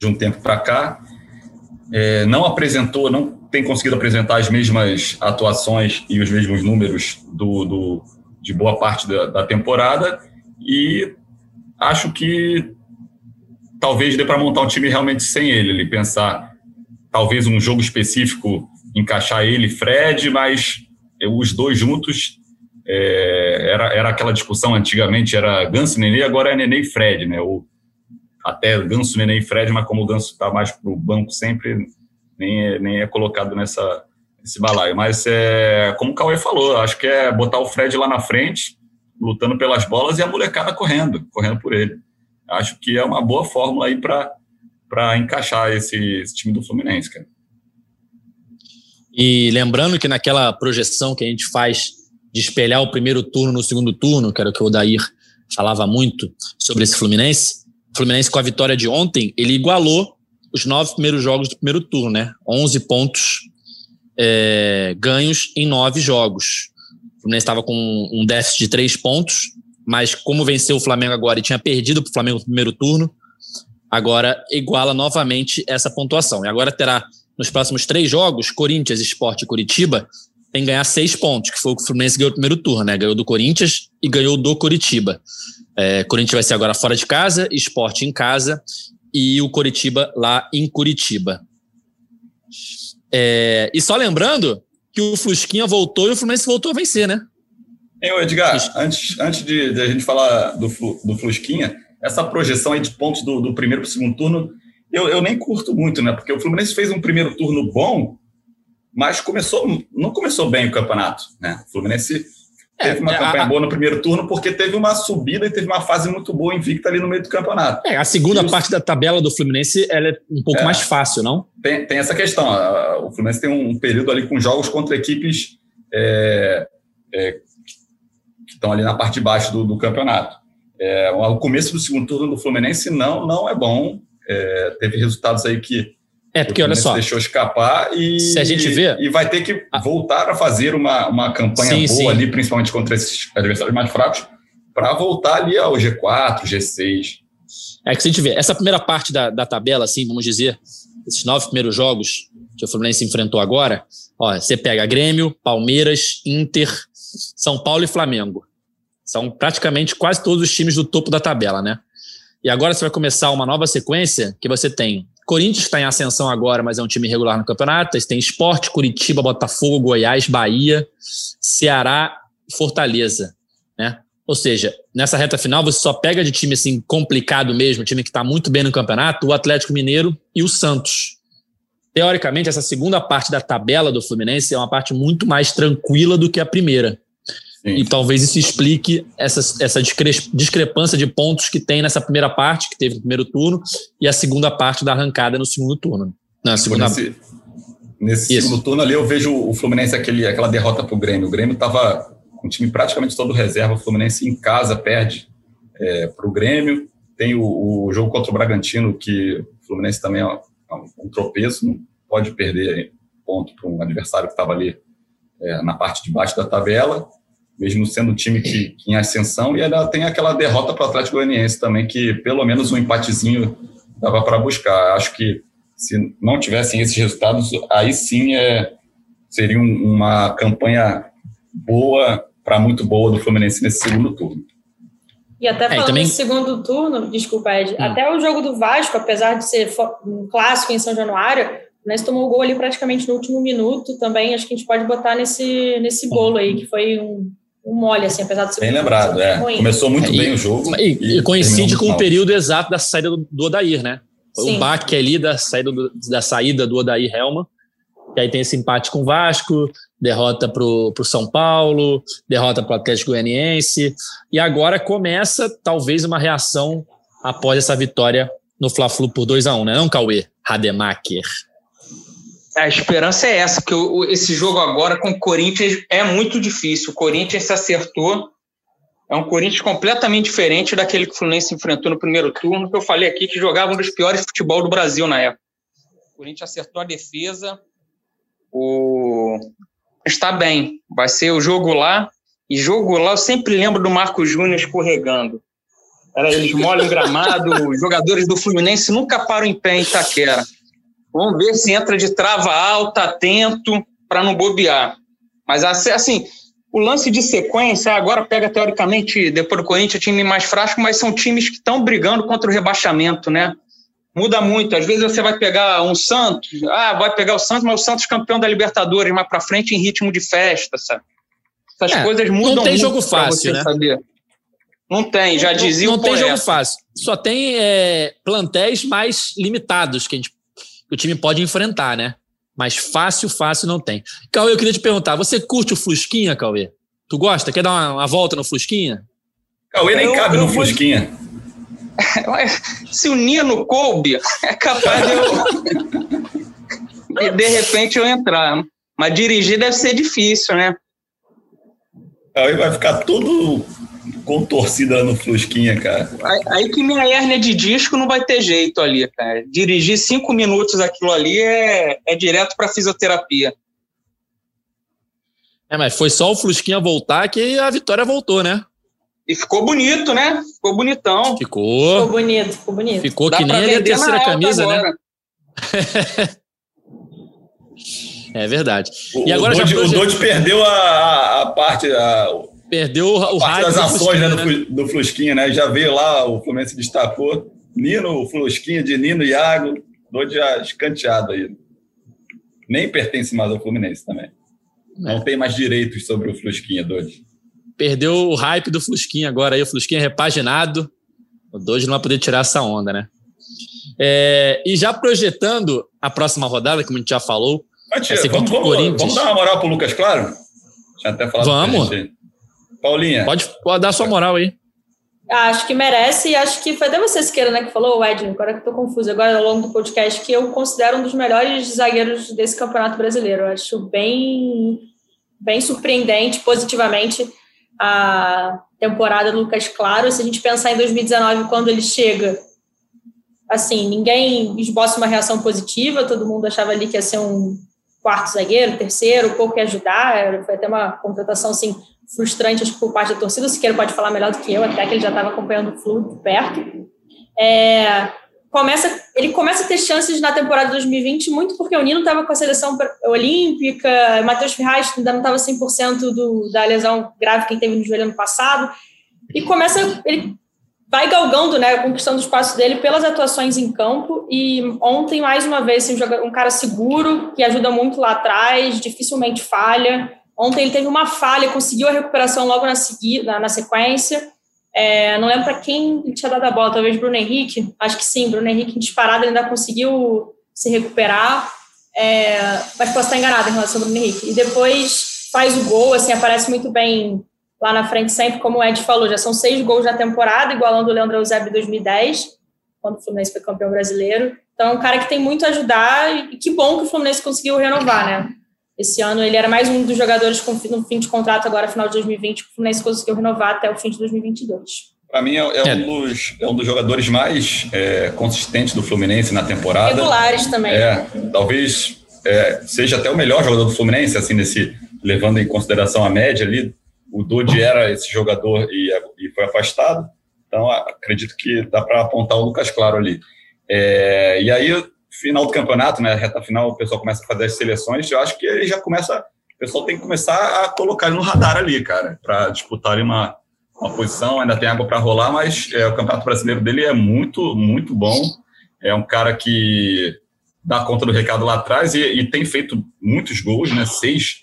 [SPEAKER 4] de um tempo para cá, é, não apresentou, não tem conseguido apresentar as mesmas atuações e os mesmos números do, do de boa parte da, da temporada, e acho que talvez dê para montar um time realmente sem ele, ele pensar talvez um jogo específico encaixar ele, Fred, mas os dois juntos é, era, era aquela discussão antigamente, era Ganso, Nenê, agora é Nenê e Fred, né? Ou até Ganso, Nenê e Fred, mas como o Ganso está mais para o banco sempre, nem é, nem é colocado nessa, nesse balaio. Mas é, como o Cauê falou, acho que é botar o Fred lá na frente, lutando pelas bolas e a molecada correndo, correndo por ele. Acho que é uma boa fórmula aí para encaixar esse, esse time do Fluminense, cara.
[SPEAKER 1] E lembrando que naquela projeção que a gente faz de espelhar o primeiro turno no segundo turno, que era o que o Odair falava muito sobre esse Fluminense, o Fluminense com a vitória de ontem, ele igualou os nove primeiros jogos do primeiro turno, né? 11 pontos é, ganhos em nove jogos. O Fluminense estava com um déficit de três pontos, mas como venceu o Flamengo agora e tinha perdido para o Flamengo no primeiro turno, agora iguala novamente essa pontuação. E agora terá nos próximos três jogos, Corinthians, Esporte e Curitiba, tem que ganhar seis pontos, que foi o que o Fluminense ganhou no primeiro turno, né? Ganhou do Corinthians e ganhou do Curitiba. É, Corinthians vai ser agora fora de casa, Esporte em casa e o Curitiba lá em Curitiba. É, e só lembrando que o Flusquinha voltou e o Fluminense voltou a vencer, né?
[SPEAKER 4] Ei, Edgar, antes, antes de, de, a gente falar do, do Flusquinha, essa projeção aí de pontos do, do primeiro para o segundo turno eu, eu nem curto muito, né? Porque o Fluminense fez um primeiro turno bom, mas começou, não começou bem o campeonato, né? O Fluminense é, teve uma é, campanha a, boa no primeiro turno porque teve uma subida e teve uma fase muito boa invicta ali no meio do campeonato.
[SPEAKER 1] É, a segunda e parte os... da tabela do Fluminense ela é um pouco é, mais fácil, não?
[SPEAKER 4] Tem, tem essa questão. O Fluminense tem um período ali com jogos contra equipes é, é, que estão ali na parte de baixo do, do campeonato. É, o começo do segundo turno do Fluminense não, não é bom. Teve resultados aí que
[SPEAKER 1] é, porque olha só.
[SPEAKER 4] deixou escapar e,
[SPEAKER 1] se a gente vê,
[SPEAKER 4] e vai ter que voltar a fazer uma, uma campanha sim, boa sim. ali, principalmente contra esses adversários mais fracos, para voltar ali ao G4, G6.
[SPEAKER 1] É que se a gente vê, essa primeira parte da, da tabela, assim, vamos dizer, esses nove primeiros jogos que o Fluminense enfrentou agora, ó, você pega Grêmio, Palmeiras, Inter, São Paulo e Flamengo. São praticamente quase todos os times do topo da tabela, né? E agora você vai começar uma nova sequência que você tem Corinthians está em ascensão agora, mas é um time regular no campeonato. Eles têm Esporte, Curitiba, Botafogo, Goiás, Bahia, Ceará, Fortaleza, né? Ou seja, nessa reta final você só pega de time assim complicado mesmo, time que está muito bem no campeonato, o Atlético Mineiro e o Santos. Teoricamente, essa segunda parte da tabela do Fluminense é uma parte muito mais tranquila do que a primeira. Sim. E talvez isso explique essa, essa discrepância de pontos que tem nessa primeira parte, que teve no primeiro turno, e a segunda parte da arrancada no segundo turno. Na segunda...
[SPEAKER 4] Nesse, nesse segundo turno ali, eu vejo o Fluminense aquele, aquela derrota para o Grêmio. O Grêmio estava com o time praticamente todo reserva. O Fluminense em casa perde é, para o Grêmio. Tem o, o, jogo contra o Bragantino, que o Fluminense também é um, é um tropeço, não pode perder ponto para um adversário que estava ali é, na parte de baixo da tabela mesmo sendo um time que, que em ascensão, e ela tem aquela derrota para o Atlético Goianiense também, que pelo menos um empatezinho dava para buscar. Acho que se não tivessem esses resultados, aí sim é, seria uma campanha boa, para muito boa do Fluminense nesse segundo turno.
[SPEAKER 3] E até é, falando é, também... segundo turno, desculpa, Ed, hum. até o jogo do Vasco, apesar de ser um clássico em São Januário, o Ness tomou o gol ali praticamente no último minuto também, acho que a gente pode botar nesse, nesse bolo aí, que foi um, um mole, assim, apesar de ser
[SPEAKER 4] bem lembrado, é. Ruim. Começou muito é, bem o jogo.
[SPEAKER 1] E, e, e coincide com o período exato da saída do, do Odair, né? Foi Sim. um baque ali da saída do, da saída do Odair Helma. E aí tem esse empate com o Vasco, derrota para o São Paulo, derrota para o Atlético Goianiense. E agora começa talvez uma reação após essa vitória no Fla-Flu por 2 a 1 um, né? Não, Cauê? Rademacher.
[SPEAKER 2] A esperança é essa, que esse jogo agora com o Corinthians é muito difícil. O Corinthians se acertou. É um Corinthians completamente diferente daquele que o Fluminense enfrentou no primeiro turno, que eu falei aqui que jogava um dos piores futebol do Brasil na época. O Corinthians acertou a defesa. O... Está bem. Vai ser o jogo lá. E jogo lá, eu sempre lembro do Marco Júnior escorregando. Era, eles molham gramado, os jogadores do Fluminense nunca param em pé em Itaquera. Vamos ver se entra de trava alta, atento, para não bobear. Mas assim, o lance de sequência, agora pega teoricamente, depois do Corinthians, time mais fraco, mas são times que estão brigando contra o rebaixamento, né? Muda muito. Às vezes você vai pegar um Santos, ah, vai pegar o Santos, mas o Santos campeão da Libertadores, mais para frente em ritmo de festa, sabe? Essas é, coisas mudam
[SPEAKER 1] Não tem
[SPEAKER 2] muito
[SPEAKER 1] jogo fácil, né? Saber.
[SPEAKER 2] Não tem, já dizia
[SPEAKER 1] não,
[SPEAKER 2] não
[SPEAKER 1] tem jogo fácil. Só tem é, plantéis mais limitados que a gente que o time pode enfrentar, né? Mas fácil, fácil não tem. Cauê, eu queria te perguntar, você curte o Flusquinha, Cauê? Tu gosta? Quer dar uma, uma volta no Flusquinha?
[SPEAKER 4] Cauê nem eu, cabe eu no. Flusquinha.
[SPEAKER 2] Se o Nino coube, é capaz de eu... de repente eu entrar. Mas dirigir deve ser difícil, né?
[SPEAKER 4] Cauê vai ficar todo contorcida no Flusquinha, cara.
[SPEAKER 2] Aí, aí, que minha hérnia de disco não vai ter jeito ali, cara. Dirigir cinco minutos aquilo ali é, é direto para fisioterapia.
[SPEAKER 1] É, mas foi só o Flusquinha voltar que a vitória voltou, né?
[SPEAKER 2] E ficou bonito, né? Ficou bonitão.
[SPEAKER 1] Ficou.
[SPEAKER 3] Ficou bonito, ficou bonito.
[SPEAKER 1] Ficou Dá que nem a terceira camisa, né? é verdade.
[SPEAKER 4] O, e agora o Dodge, já... o perdeu a, a parte, a,
[SPEAKER 1] Perdeu o
[SPEAKER 4] raio. das ações né, do, né? do Flusquinha, né? Já veio lá, o Fluminense destacou. Nino, o Flusquinha de Nino e Iago, dois já escanteado aí. Nem pertence mais ao Fluminense também. É. Não tem mais direitos sobre o Flusquinha, Doide.
[SPEAKER 1] Perdeu o hype do Flusquinha agora aí, o Flusquinha repaginado. O Doide não vai poder tirar essa onda, né? É, e já projetando a próxima rodada, como a gente já falou,
[SPEAKER 4] Mas, tia, vamos, vamos, vamos, dar uma moral pro Lucas Claro?
[SPEAKER 1] Tinha até falado Vamos. Paulinha. Pode, pode dar sua moral aí.
[SPEAKER 3] Acho que merece, e acho que foi até você, Siqueira, né, que falou, o Edno, agora que eu tô confuso, agora ao longo do podcast, que eu considero um dos melhores zagueiros desse campeonato brasileiro. Eu acho bem, bem surpreendente, positivamente, a temporada do Lucas Claro. Se a gente pensar em 2019, quando ele chega, assim, ninguém esboça uma reação positiva, todo mundo achava ali que ia ser um quarto zagueiro, terceiro, pouco ia ajudar, foi até uma contratação, assim, frustrante acho, por parte da torcida. O Siqueira pode falar melhor do que eu, até que ele já estava acompanhando o Flu de perto. É, começa, ele começa a ter chances na temporada 2020 muito porque o Nino estava com a seleção olímpica, Matheus Ferraz ainda não estava 100% do, da lesão grave que ele teve no joelho ano passado. E começa, ele vai galgando, né, conquistando o espaço dele pelas atuações em campo. E ontem, mais uma vez, assim, um cara seguro, que ajuda muito lá atrás, dificilmente falha. Ontem ele teve uma falha, conseguiu a recuperação logo na, segui, na, sequência. É, não lembro para quem tinha dado a bola, talvez Bruno Henrique. Acho que sim, Bruno Henrique disparado, ainda conseguiu se recuperar. É, mas posso estar enganado em relação ao Bruno Henrique. E depois faz o gol, assim, aparece muito bem lá na frente sempre, como o Ed falou, já são seis gols na temporada, igualando o Leandro Eusébio em 2010, quando o Fluminense foi campeão brasileiro. Então, é um cara que tem muito a ajudar e que bom que o Fluminense conseguiu renovar, né? Esse ano ele era mais um dos jogadores com, no fim de contrato agora, final de 2020, que o Fluminense conseguiu renovar até o fim de 2022.
[SPEAKER 4] Para mim, é, é, Um dos, é um dos jogadores mais é, consistentes do Fluminense na temporada.
[SPEAKER 3] Regulares também.
[SPEAKER 4] É, talvez é, seja até o melhor jogador do Fluminense, assim, nesse, levando em consideração a média ali. O Dodi era esse jogador e, e foi afastado. Então, acredito que dá para apontar o Lucas Claro ali. É, e aí, final do campeonato, né, reta final, o pessoal começa a fazer as seleções, eu acho que ele já começa, o pessoal tem que começar a colocar ele no radar ali, cara, para disputar uma, uma posição, ainda tem água para rolar, mas é, o campeonato brasileiro dele é muito, muito bom, é um cara que dá conta do recado lá atrás e, e tem feito muitos gols, né, seis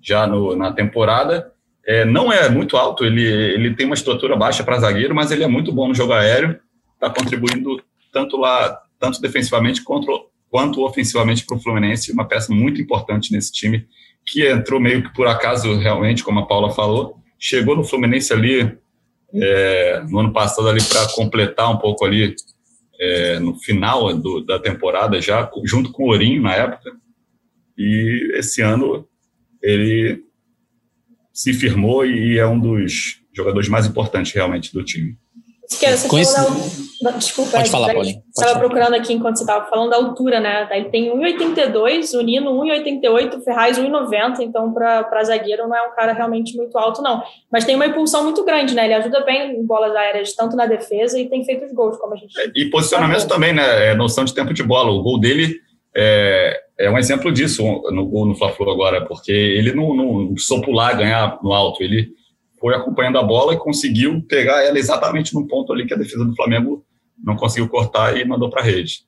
[SPEAKER 4] já no, na temporada, é, não é muito alto, ele, ele tem uma estrutura baixa para zagueiro, mas ele é muito bom no jogo aéreo, está contribuindo tanto lá tanto defensivamente quanto, quanto ofensivamente para o Fluminense, uma peça muito importante nesse time, que entrou meio que por acaso, realmente, como a Paula falou, chegou no Fluminense ali é, no ano passado ali para completar um pouco ali é, no final do, da temporada já, junto com o Ourinho na época, e esse ano ele se firmou e é um dos jogadores mais importantes realmente do time.
[SPEAKER 3] Você Conheci... falou da... Desculpa,
[SPEAKER 1] Pode falar, Paulinho.
[SPEAKER 3] Estava procurando aqui enquanto você estava falando da altura, né? Ele tem 1,82, o Nino 1,88, o Ferraz 1,90, então para zagueiro não é um cara realmente muito alto, não. Mas tem uma impulsão muito grande, né? Ele ajuda bem em bolas aéreas, tanto na defesa e tem feito os gols, como a gente.
[SPEAKER 4] É, e posicionamento também, né? É noção de tempo de bola. O gol dele é, é um exemplo disso no gol no Fla-Flu agora, porque ele não, não precisou pular ganhar no alto, ele foi acompanhando a bola e conseguiu pegar ela exatamente no ponto ali que a defesa do Flamengo não conseguiu cortar e mandou para a rede.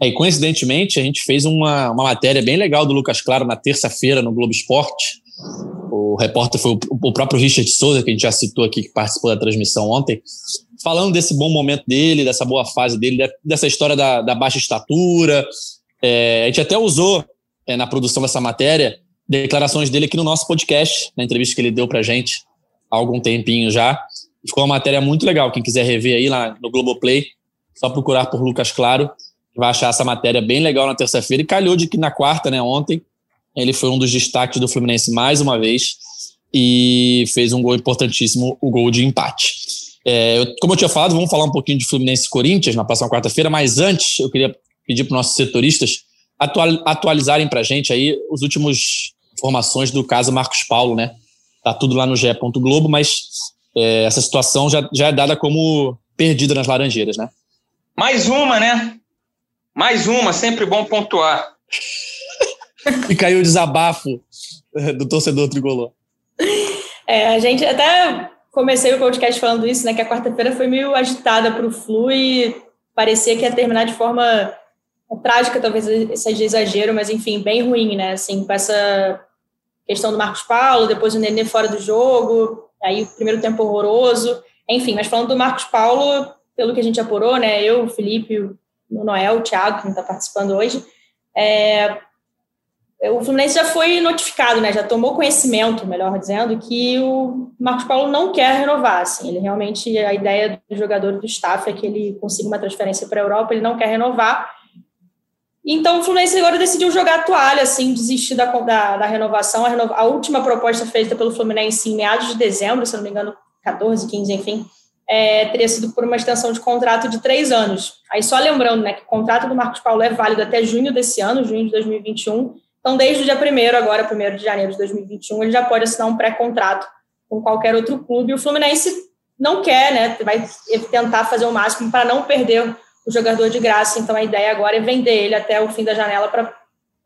[SPEAKER 1] É, e coincidentemente, a gente fez uma, uma matéria bem legal do Lucas Claro na terça-feira no Globo Esporte. O repórter foi o, o, próprio Richard Souza, que a gente já citou aqui, que participou da transmissão ontem, falando desse bom momento dele, dessa boa fase dele, dessa história da, da baixa estatura. É, a gente até usou é, na produção dessa matéria declarações dele aqui no nosso podcast, na entrevista que ele deu pra gente há algum tempinho já. Ficou uma matéria muito legal. Quem quiser rever aí lá no Globoplay, só procurar por Lucas Claro, vai achar essa matéria bem legal na terça-feira. E calhou de que na quarta, né, ontem, ele foi um dos destaques do Fluminense mais uma vez e fez um gol importantíssimo, o gol de empate. É, como eu tinha falado, vamos falar um pouquinho de Fluminense e Corinthians na próxima quarta-feira, mas antes eu queria pedir para os nossos setoristas atualizarem para a gente aí os últimos informações do caso Marcos Paulo, né? Tá tudo lá no GE. Globo, mas é, essa situação já, já é dada como perdida nas Laranjeiras, né?
[SPEAKER 2] Mais uma, né? Mais uma, sempre bom pontuar.
[SPEAKER 1] e caiu o desabafo do torcedor tricolor.
[SPEAKER 3] É, a gente até comecei o podcast falando isso, né? Que a quarta-feira foi meio agitada para o Flu e parecia que ia terminar de forma trágica, talvez seja exagero, mas enfim, bem ruim, né? Assim, com essa questão do Marcos Paulo, depois o Nenê fora do jogo, aí o primeiro tempo horroroso, enfim, mas falando do Marcos Paulo, pelo que a gente apurou, né, eu, o Felipe, o Noel, o Thiago, que não está participando hoje, é, o Fluminense já foi notificado, né, já tomou conhecimento, melhor dizendo, que o Marcos Paulo não quer renovar. Assim, ele realmente, a ideia do jogador do staff é que ele consiga uma transferência para a Europa, ele não quer renovar. Então o Fluminense agora decidiu jogar a toalha, assim, desistir da, da, da renovação. A, renova, a, última proposta feita pelo Fluminense em meados de dezembro, se não me engano, 14, 15, enfim, é, teria sido por uma extensão de contrato de três anos. Aí só lembrando, né, que o contrato do Marcos Paulo é válido até junho desse ano, junho de 2021 então, desde o dia 1 agora, 1 de janeiro de 2021, ele já pode assinar um pré-contrato com qualquer outro clube. O Fluminense não quer, né? Vai tentar fazer o máximo para não perder o jogador de graça. Então, a ideia agora é vender ele até o fim da janela para,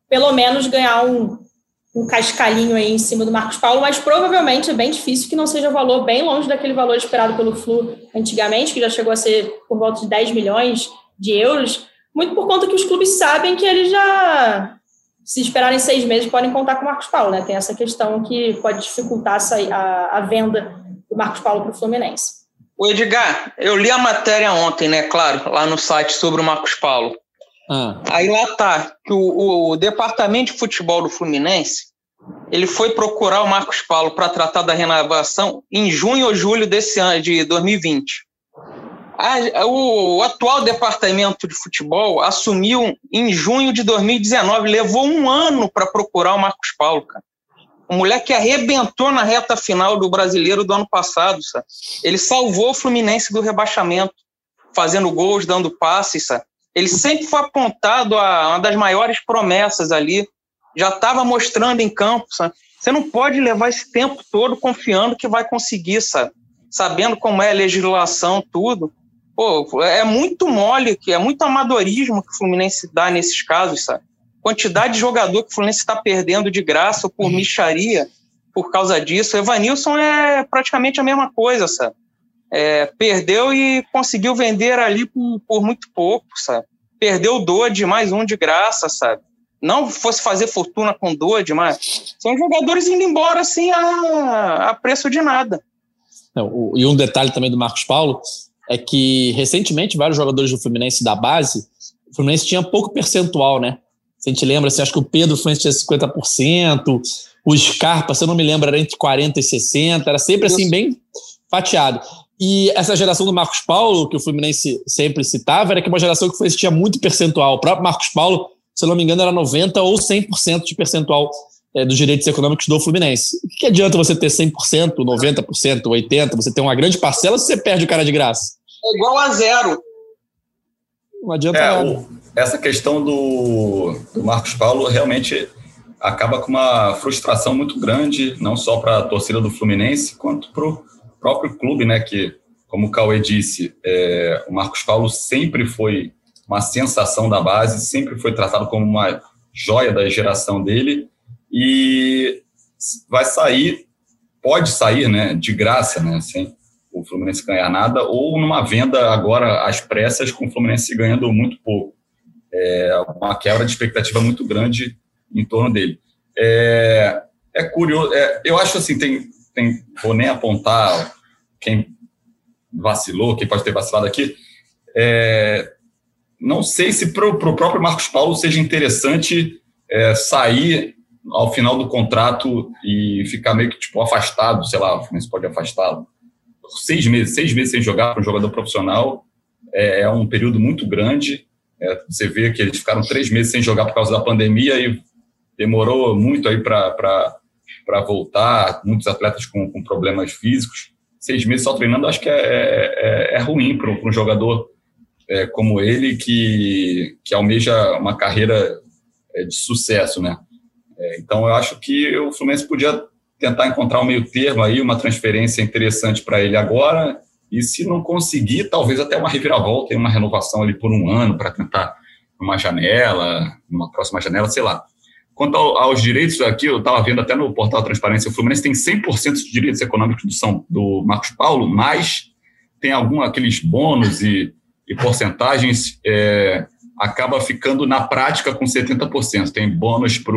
[SPEAKER 3] pelo menos, ganhar um, um cascalhinho aí em cima do Marcos Paulo, mas provavelmente é bem difícil que não seja o valor bem longe daquele valor esperado pelo Flu antigamente, que já chegou a ser por volta de 10 milhões de euros, muito por conta que os clubes sabem que ele já se esperarem seis meses, podem contar com o Marcos Paulo, né? Tem essa questão que pode dificultar a, a venda do Marcos Paulo para o Fluminense.
[SPEAKER 2] O Edgar, eu li a matéria ontem, né? Claro, lá no site sobre o Marcos Paulo. Ah. Aí lá tá que o, o, departamento de futebol do Fluminense ele foi procurar o Marcos Paulo para tratar da renovação em junho ou julho desse ano de 2020. A, o, o, atual departamento de futebol assumiu em junho de 2019, levou um ano para procurar o Marcos Paulo, cara. Um moleque que arrebentou na reta final do brasileiro do ano passado, sabe? Ele salvou o Fluminense do rebaixamento, fazendo gols, dando passes, sabe? Ele sempre foi apontado a uma das maiores promessas ali, já estava mostrando em campo, sabe? Você não pode levar esse tempo todo confiando que vai conseguir, sabe? Sabendo como é a legislação, tudo Pô, é muito mole, que é muito amadorismo que o Fluminense dá nesses casos, sabe? Quantidade de jogador que o Fluminense está perdendo de graça ou por uhum. micharia por causa disso. O Evanilson é praticamente a mesma coisa, sabe? É, perdeu e conseguiu vender ali por, por muito pouco, sabe? Perdeu o Dodge, mais um de graça, sabe? Não fosse fazer fortuna com o Dodge, mas são jogadores indo embora assim a, a preço de nada.
[SPEAKER 1] Não, e um detalhe também do Marcos Paulo, é que recentemente vários jogadores do Fluminense da base, o Fluminense tinha pouco percentual, né? Se a gente lembra, assim, acho que o Pedro Fluminense tinha 50%, o Scarpa, se eu não me lembro, era entre 40% e 60%, era sempre assim, bem fatiado. E essa geração do Marcos Paulo, que o Fluminense sempre citava, era que uma geração que o Fluminense tinha muito percentual. O próprio Marcos Paulo, se eu não me engano, era 90% ou 100% de percentual é, dos direitos econômicos do Fluminense. O que, que adianta você ter 100%, 90%, 80%, você ter uma grande parcela se você perde o cara de graça?
[SPEAKER 2] É igual a zero.
[SPEAKER 1] Não adianta é, nada. O,
[SPEAKER 4] essa questão do, do Marcos Paulo realmente acaba com uma frustração muito grande, não só para a torcida do Fluminense, quanto para o próprio clube, né? Que, como o Cauê disse, é, o Marcos Paulo sempre foi uma sensação da base, sempre foi tratado como uma joia da geração dele e vai sair, pode sair, né, de graça, né, sem o Fluminense ganhar nada, ou numa venda agora às pressas com o Fluminense ganhando muito pouco. É uma quebra de expectativa muito grande em torno dele. É, é curioso, é, eu acho assim, tem, tem, vou nem apontar quem vacilou, quem pode ter vacilado aqui, é, não sei se para o próprio Marcos Paulo seja interessante é, sair ao final do contrato e ficar meio que tipo afastado, sei lá, o Fluminense pode afastá-lo. Seis meses, seis meses sem jogar para um jogador profissional é, é um período muito grande. É, você vê que eles ficaram três meses sem jogar por causa da pandemia e demorou muito aí para voltar. Muitos atletas com, com, problemas físicos. Seis meses só treinando, acho que é, é, é ruim para um jogador é, como ele que, que almeja uma carreira é, de sucesso, né? É, então, eu acho que o Fluminense podia tentar encontrar um meio termo aí, uma transferência interessante para ele agora, e se não conseguir, talvez até uma reviravolta e uma renovação ali por um ano para tentar uma janela, uma próxima janela, sei lá. Quanto aos direitos aqui, eu estava vendo até no portal Transparência, o Fluminense tem 100% de direitos econômicos do, São, do Marcos Paulo, mas tem algum aqueles bônus e, e porcentagens, é, acaba ficando na prática com 70%. Tem bônus para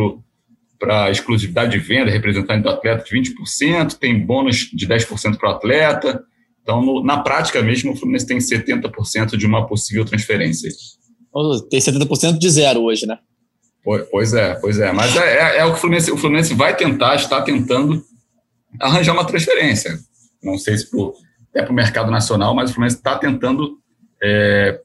[SPEAKER 4] para exclusividade de venda, representante do atleta de 20%, tem bônus de 10% para o atleta, Então, no, na prática mesmo, o Fluminense tem 70% de uma possível transferência.
[SPEAKER 1] Tem 70% de zero hoje, né?
[SPEAKER 4] Pois é, pois é. Mas é, é, é, o que o Fluminense, o Fluminense vai tentar, está tentando arranjar uma transferência. Não sei se pro, é para o mercado nacional, mas o Fluminense está tentando. É,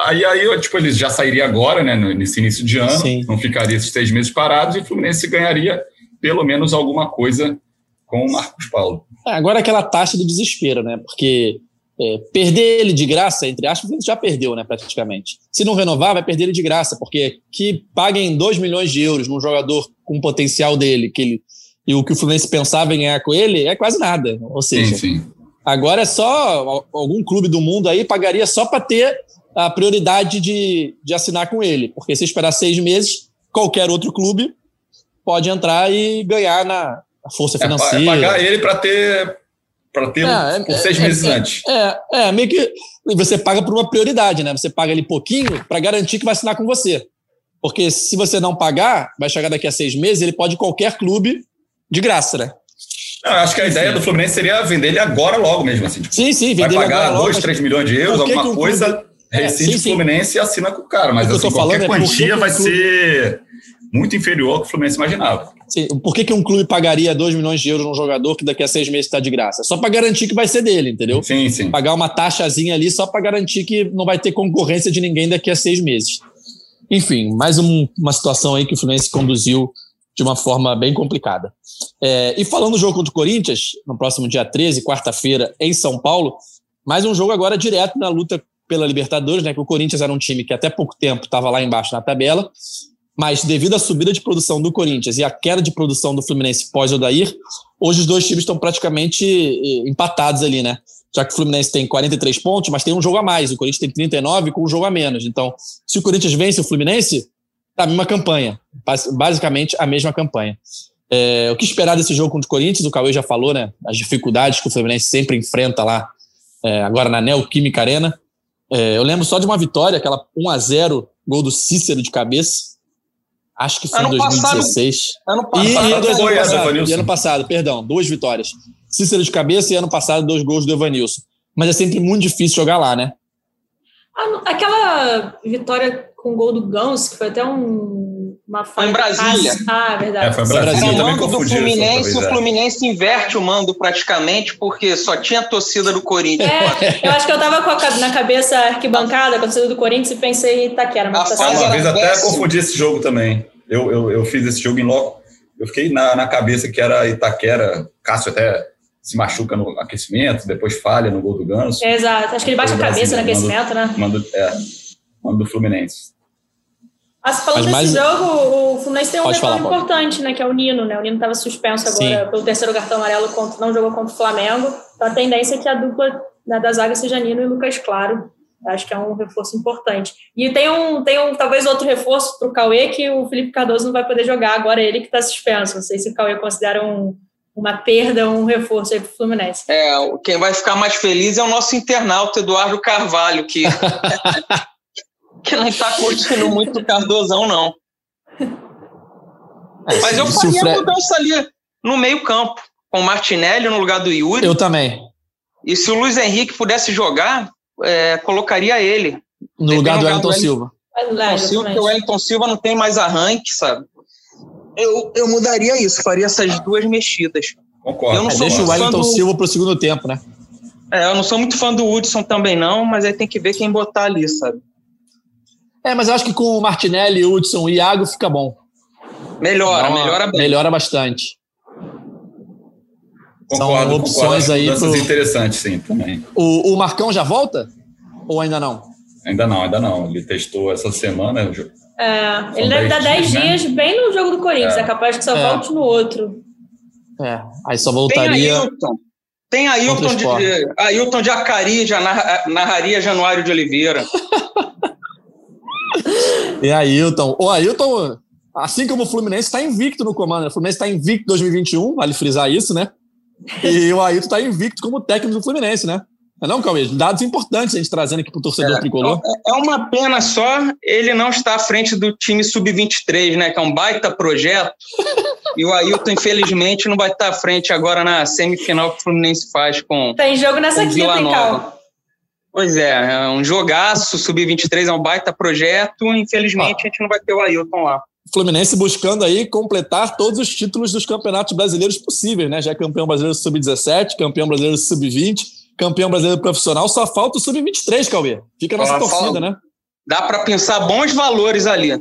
[SPEAKER 4] aí, aí, tipo, eles já sairia agora, né, nesse início de ano, Sim. não ficaria esses seis meses parados e o Fluminense ganharia pelo menos alguma coisa com o Marcos Paulo.
[SPEAKER 1] É, agora aquela taxa do desespero, né? Porque é, perder ele de graça, entre aspas, já perdeu, né, praticamente. Se não renovar, vai perder ele de graça, porque que paguem 2 milhões de euros num jogador com o potencial dele, que ele, e o que o Fluminense pensava em ganhar com ele, é quase nada. Ou seja, sim, sim. agora é só algum clube do mundo aí pagaria só para ter a prioridade de, de assinar com ele, porque se esperar seis meses, qualquer outro clube pode entrar e ganhar na força é, financeira. É,
[SPEAKER 4] pagar ele para ter para ter é, por seis é, meses
[SPEAKER 1] é,
[SPEAKER 4] antes.
[SPEAKER 1] É, é, meio que você paga por uma prioridade, né? Você paga ali pouquinho para garantir que vai assinar com você. Porque se você não pagar, vai chegar daqui a seis meses, ele pode ir qualquer clube de graça, né?
[SPEAKER 4] Não, acho que a ideia do Fluminense seria vender ele agora logo mesmo. Assim, tipo,
[SPEAKER 1] sim, sim,
[SPEAKER 4] vender Vai pagar 2, 3 milhões de euros, alguma um coisa, clube... rescinde o Fluminense e assina com o cara. Mas assim, qualquer quantia vai clube... ser muito inferior ao que o Fluminense imaginava.
[SPEAKER 1] Sim, por que, que um clube pagaria 2 milhões de euros num jogador que daqui a seis meses está de graça? Só para garantir que vai ser dele, entendeu?
[SPEAKER 4] Sim, sim.
[SPEAKER 1] Pagar uma taxazinha ali só para garantir que não vai ter concorrência de ninguém daqui a seis meses. Enfim, mais um, uma situação aí que o Fluminense conduziu de uma forma bem complicada. É, e falando do jogo contra o Corinthians, no próximo dia 13, quarta-feira, em São Paulo, mais um jogo agora direto na luta pela Libertadores, né? Que o Corinthians era um time que até pouco tempo estava lá embaixo na tabela mas devido à subida de produção do Corinthians e à queda de produção do Fluminense pós-Odair, hoje os dois times estão praticamente eh, empatados ali, né? Já que o Fluminense tem 43 pontos, mas tem um jogo a mais. O Corinthians tem 39 com um jogo a menos. Então, se o Corinthians vence o Fluminense, tá a mesma campanha. Basicamente a mesma campanha. É, o que esperar desse jogo contra o Corinthians? O Cauê já falou, né? As dificuldades que o Fluminense sempre enfrenta lá, é, agora na Neoquímica Arena. É, eu lembro só de uma vitória, aquela 1 a 0 gol do Cícero de cabeça, Acho que foi em 2016.
[SPEAKER 2] Passado, ano passado. E, e,
[SPEAKER 1] dois, ano passado, e ano passado, perdão, duas vitórias. Cícero de cabeça e ano passado dois gols do Evanilson. Mas é sempre muito difícil jogar lá, né?
[SPEAKER 3] Aquela vitória com o gol do Gans, que foi até um, uma.
[SPEAKER 2] Foi em Brasília.
[SPEAKER 3] Ah, verdade.
[SPEAKER 4] É, foi em Brasília.
[SPEAKER 2] Era o mando do Fluminense, o Fluminense inverte o mando praticamente, porque só tinha a torcida do Corinthians.
[SPEAKER 3] É, eu acho que eu tava com a, na cabeça arquibancada, com a torcida do Corinthians, e pensei em Itaquera.
[SPEAKER 4] Mas tá uma vez até confundi esse jogo também. Eu, eu, eu fiz esse jogo em loco. Eu fiquei na, na cabeça que era Itaquera. Cássio até se machuca no aquecimento, depois falha no gol do Ganso.
[SPEAKER 3] Exato. Acho que ele bate a cabeça no aquecimento, né?
[SPEAKER 4] Mando, é, mando do Fluminense.
[SPEAKER 3] Mas falando Mas desse mais... jogo, o Fluminense tem um detalhe importante, né? Que é o Nino, né? O Nino estava suspenso agora Sim. pelo terceiro cartão amarelo, contra, não jogou contra o Flamengo. Então a tendência é que a dupla né, da zaga seja Nino e Lucas Claro. Acho que é um reforço importante. E tem um, tem um talvez outro reforço para o Cauê, que o Felipe Cardoso não vai poder jogar, agora ele que está suspenso. Não sei se o Cauê considera um, uma perda ou um reforço aí para o Fluminense.
[SPEAKER 2] É, quem vai ficar mais feliz é o nosso internauta Eduardo Carvalho, que, que não está curtindo muito o Cardozão, não. É, Mas eu faria a mudança ali no meio-campo, com o Martinelli no lugar do Yuri.
[SPEAKER 1] Eu também.
[SPEAKER 2] E se o Luiz Henrique pudesse jogar, é, colocaria ele.
[SPEAKER 1] No lugar do Wellington Silva.
[SPEAKER 2] Wellington Silva, porque o Wellington Silva não tem mais arranque, sabe? Eu, eu mudaria isso, faria essas duas mexidas.
[SPEAKER 1] Concordo. Eu não é, sou deixa o Wellington do... Silva para o segundo tempo, né?
[SPEAKER 2] É, eu não sou muito fã do Hudson também, não, mas aí tem que ver quem botar ali, sabe?
[SPEAKER 1] É, mas eu acho que com o Martinelli, Hudson e Iago fica bom.
[SPEAKER 2] Melhora, uma, melhora bem.
[SPEAKER 1] Melhora bastante.
[SPEAKER 4] Concordo, São opções concordo, aí. Pro... interessantes, sim, também.
[SPEAKER 1] O, o Marcão já volta? Ou ainda não?
[SPEAKER 4] Ainda não, ainda não. Ele testou essa semana.
[SPEAKER 3] É, ele deve dar 10 dias, né? dias, bem no jogo do Corinthians. É, é capaz que só é. volte no outro.
[SPEAKER 1] É, aí só voltaria.
[SPEAKER 2] Tem Ailton. Tem Ailton de, Ailton de Acari, já narraria Januário de Oliveira.
[SPEAKER 1] e Ailton. O Ailton, assim como o Fluminense, está invicto no comando. O Fluminense está invicto em 2021, vale frisar isso, né? E o Ailton está invicto como técnico do Fluminense, né? Não, é não Cauê? Dados importantes a gente trazendo aqui para o torcedor
[SPEAKER 2] é,
[SPEAKER 1] tricolor.
[SPEAKER 2] É, é uma pena só ele não estar à frente do time sub-23, né? Que é um baita projeto. E o Ailton, infelizmente, não vai estar à frente agora na semifinal que o Fluminense faz com.
[SPEAKER 3] Tem jogo nessa quinta, hein, Cal?
[SPEAKER 2] Pois é, é um jogaço, sub-23 é um baita projeto. Infelizmente, ah. a gente não vai ter o Ailton lá.
[SPEAKER 1] Fluminense buscando aí completar todos os títulos dos campeonatos brasileiros possíveis, né? Já é campeão brasileiro sub-17, campeão brasileiro sub-20, campeão brasileiro profissional, só falta o sub-23, Cauê. Fica a nossa torcida, falta. né?
[SPEAKER 2] Dá para pensar bons valores ali.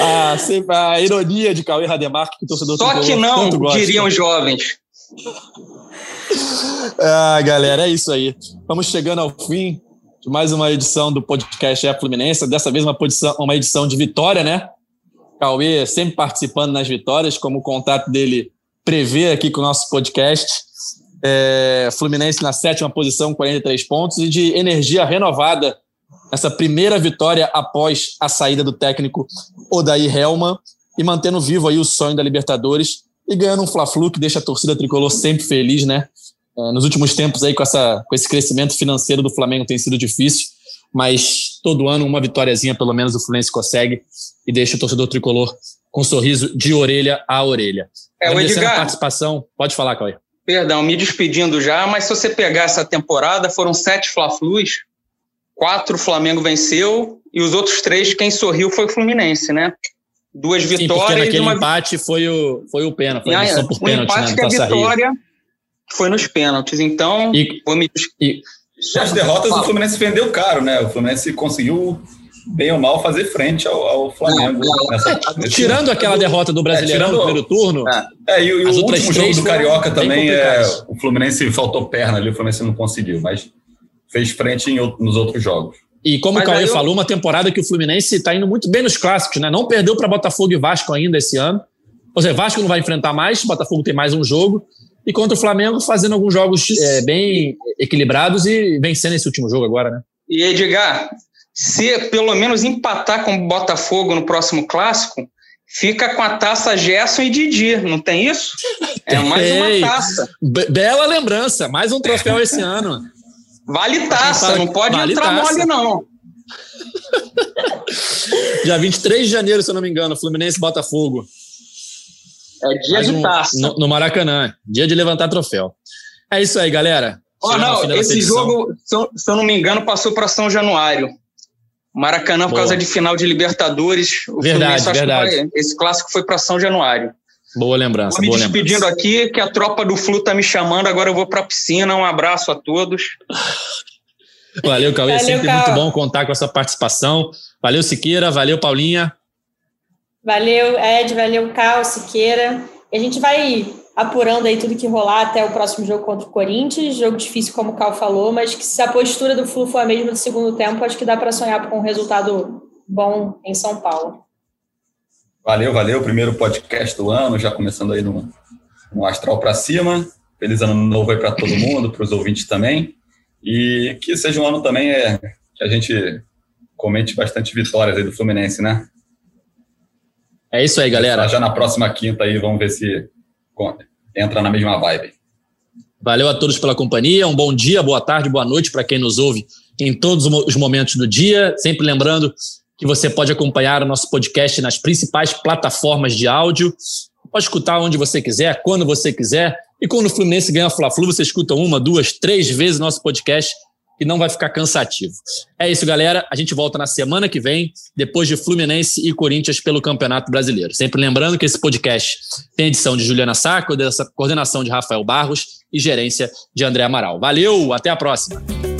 [SPEAKER 1] ah, a ironia de Cauê Rademar que o torcedor
[SPEAKER 2] Só que não, diriam jovens.
[SPEAKER 1] ah, galera, é isso aí. Vamos chegando ao fim de mais uma edição do podcast É Fluminense. Dessa vez uma, posição, uma edição de vitória, né? Cauê sempre participando nas vitórias, como o contato dele prevê aqui com o nosso podcast. É, Fluminense na sétima posição, 43 pontos, e de energia renovada nessa primeira vitória após a saída do técnico Odair Helman e mantendo vivo aí o sonho da Libertadores e ganhando um Fla-Flu que deixa a torcida tricolor sempre feliz, né? É, nos últimos tempos aí com, essa, com esse crescimento financeiro do Flamengo tem sido difícil, mas todo ano uma vitóriazinha pelo menos o Fluminense consegue e deixa o torcedor tricolor com um sorriso de orelha a orelha.
[SPEAKER 2] É, o Edgar,
[SPEAKER 1] a participação, pode falar, Cauê.
[SPEAKER 2] Perdão, me despedindo já, mas se você pegar essa temporada, foram sete Fla-Flus, quatro o Flamengo venceu e os outros três, quem sorriu foi o Fluminense, né? Duas Sim, vitórias. Porque
[SPEAKER 1] naquele uma... empate foi o, foi o pênalti, foi
[SPEAKER 2] ah, por pênalti. O empate né, que a vitória Rio foi nos pênaltis. Então, e, vou me...
[SPEAKER 4] e, as derrotas o Fluminense vendeu caro, né? O Fluminense conseguiu bem ou mal fazer frente ao, ao Flamengo.
[SPEAKER 1] nessa, é, tirando aquela derrota do Brasileirão é, tirando, no primeiro turno.
[SPEAKER 4] É, é e, e o último jogo do Carioca também é, o Fluminense faltou perna ali, o Fluminense não conseguiu, mas fez frente em, nos outros jogos.
[SPEAKER 1] E como mas o Cauê eu... falou, uma temporada que o Fluminense está indo muito bem nos clássicos, né? Não perdeu para Botafogo e Vasco ainda esse ano. Ou seja, Vasco não vai enfrentar mais, Botafogo tem mais um jogo e contra o Flamengo fazendo alguns jogos é, bem equilibrados e vencendo esse último jogo agora, né?
[SPEAKER 2] E Edgar, se pelo menos empatar com o Botafogo no próximo clássico, fica com a taça Gerson e Didi, não tem isso? É mais uma taça.
[SPEAKER 1] bela lembrança, mais um troféu esse ano.
[SPEAKER 2] Vale taça, não pode vale entrar taça. mole não.
[SPEAKER 1] Dia 23 de janeiro, se eu não me engano, Fluminense Botafogo.
[SPEAKER 2] É dia de taça.
[SPEAKER 1] No, no, Maracanã. Dia de levantar troféu. É isso aí, galera.
[SPEAKER 2] Oh, não, esse jogo, se eu, não me engano, passou para São Januário. Maracanã, por Boa. causa de final de Libertadores.
[SPEAKER 1] O verdade, verdade.
[SPEAKER 2] Vai, esse clássico foi para São Januário.
[SPEAKER 1] Boa lembrança. Vou
[SPEAKER 2] me despedindo
[SPEAKER 1] lembrança.
[SPEAKER 2] aqui, que a tropa do Flu tá me chamando. Agora eu vou para a piscina. Um abraço a todos.
[SPEAKER 1] Valeu, Cauê. Valeu, Sempre Cal. muito bom contar com a sua participação. Valeu, Siqueira. Valeu, Paulinha.
[SPEAKER 3] Valeu, Ed, valeu, Cal, Siqueira. E a gente vai apurando aí tudo que rolar até o próximo jogo contra o Corinthians. Jogo difícil, como o Cal falou, mas que se a postura do Flu for a mesma do segundo tempo, acho que dá para sonhar com um resultado bom em São Paulo.
[SPEAKER 4] Valeu, valeu. Primeiro podcast do ano, já começando aí no, no astral para cima. Feliz ano novo aí para todo mundo, para os ouvintes também. E que seja um ano também é, que a gente comente bastante vitórias aí do Fluminense, né?
[SPEAKER 1] É isso aí, galera.
[SPEAKER 4] Já na próxima quinta aí, vamos ver se entra na mesma vibe.
[SPEAKER 1] Valeu a todos pela companhia. Um bom dia, boa tarde, boa noite para quem nos ouve em todos os momentos do dia. Sempre lembrando que você pode acompanhar o nosso podcast nas principais plataformas de áudio. Pode escutar onde você quiser, quando você quiser. E quando o Fluminense ganha a Fla-Flu, você escuta uma, duas, três vezes nosso podcast e não vai ficar cansativo. É isso, galera. A gente volta na semana que vem, depois de Fluminense e Corinthians pelo Campeonato Brasileiro. Sempre lembrando que esse podcast tem edição de Juliana Saco, coordenação de Rafael Barros e gerência de André Amaral. Valeu, até a próxima.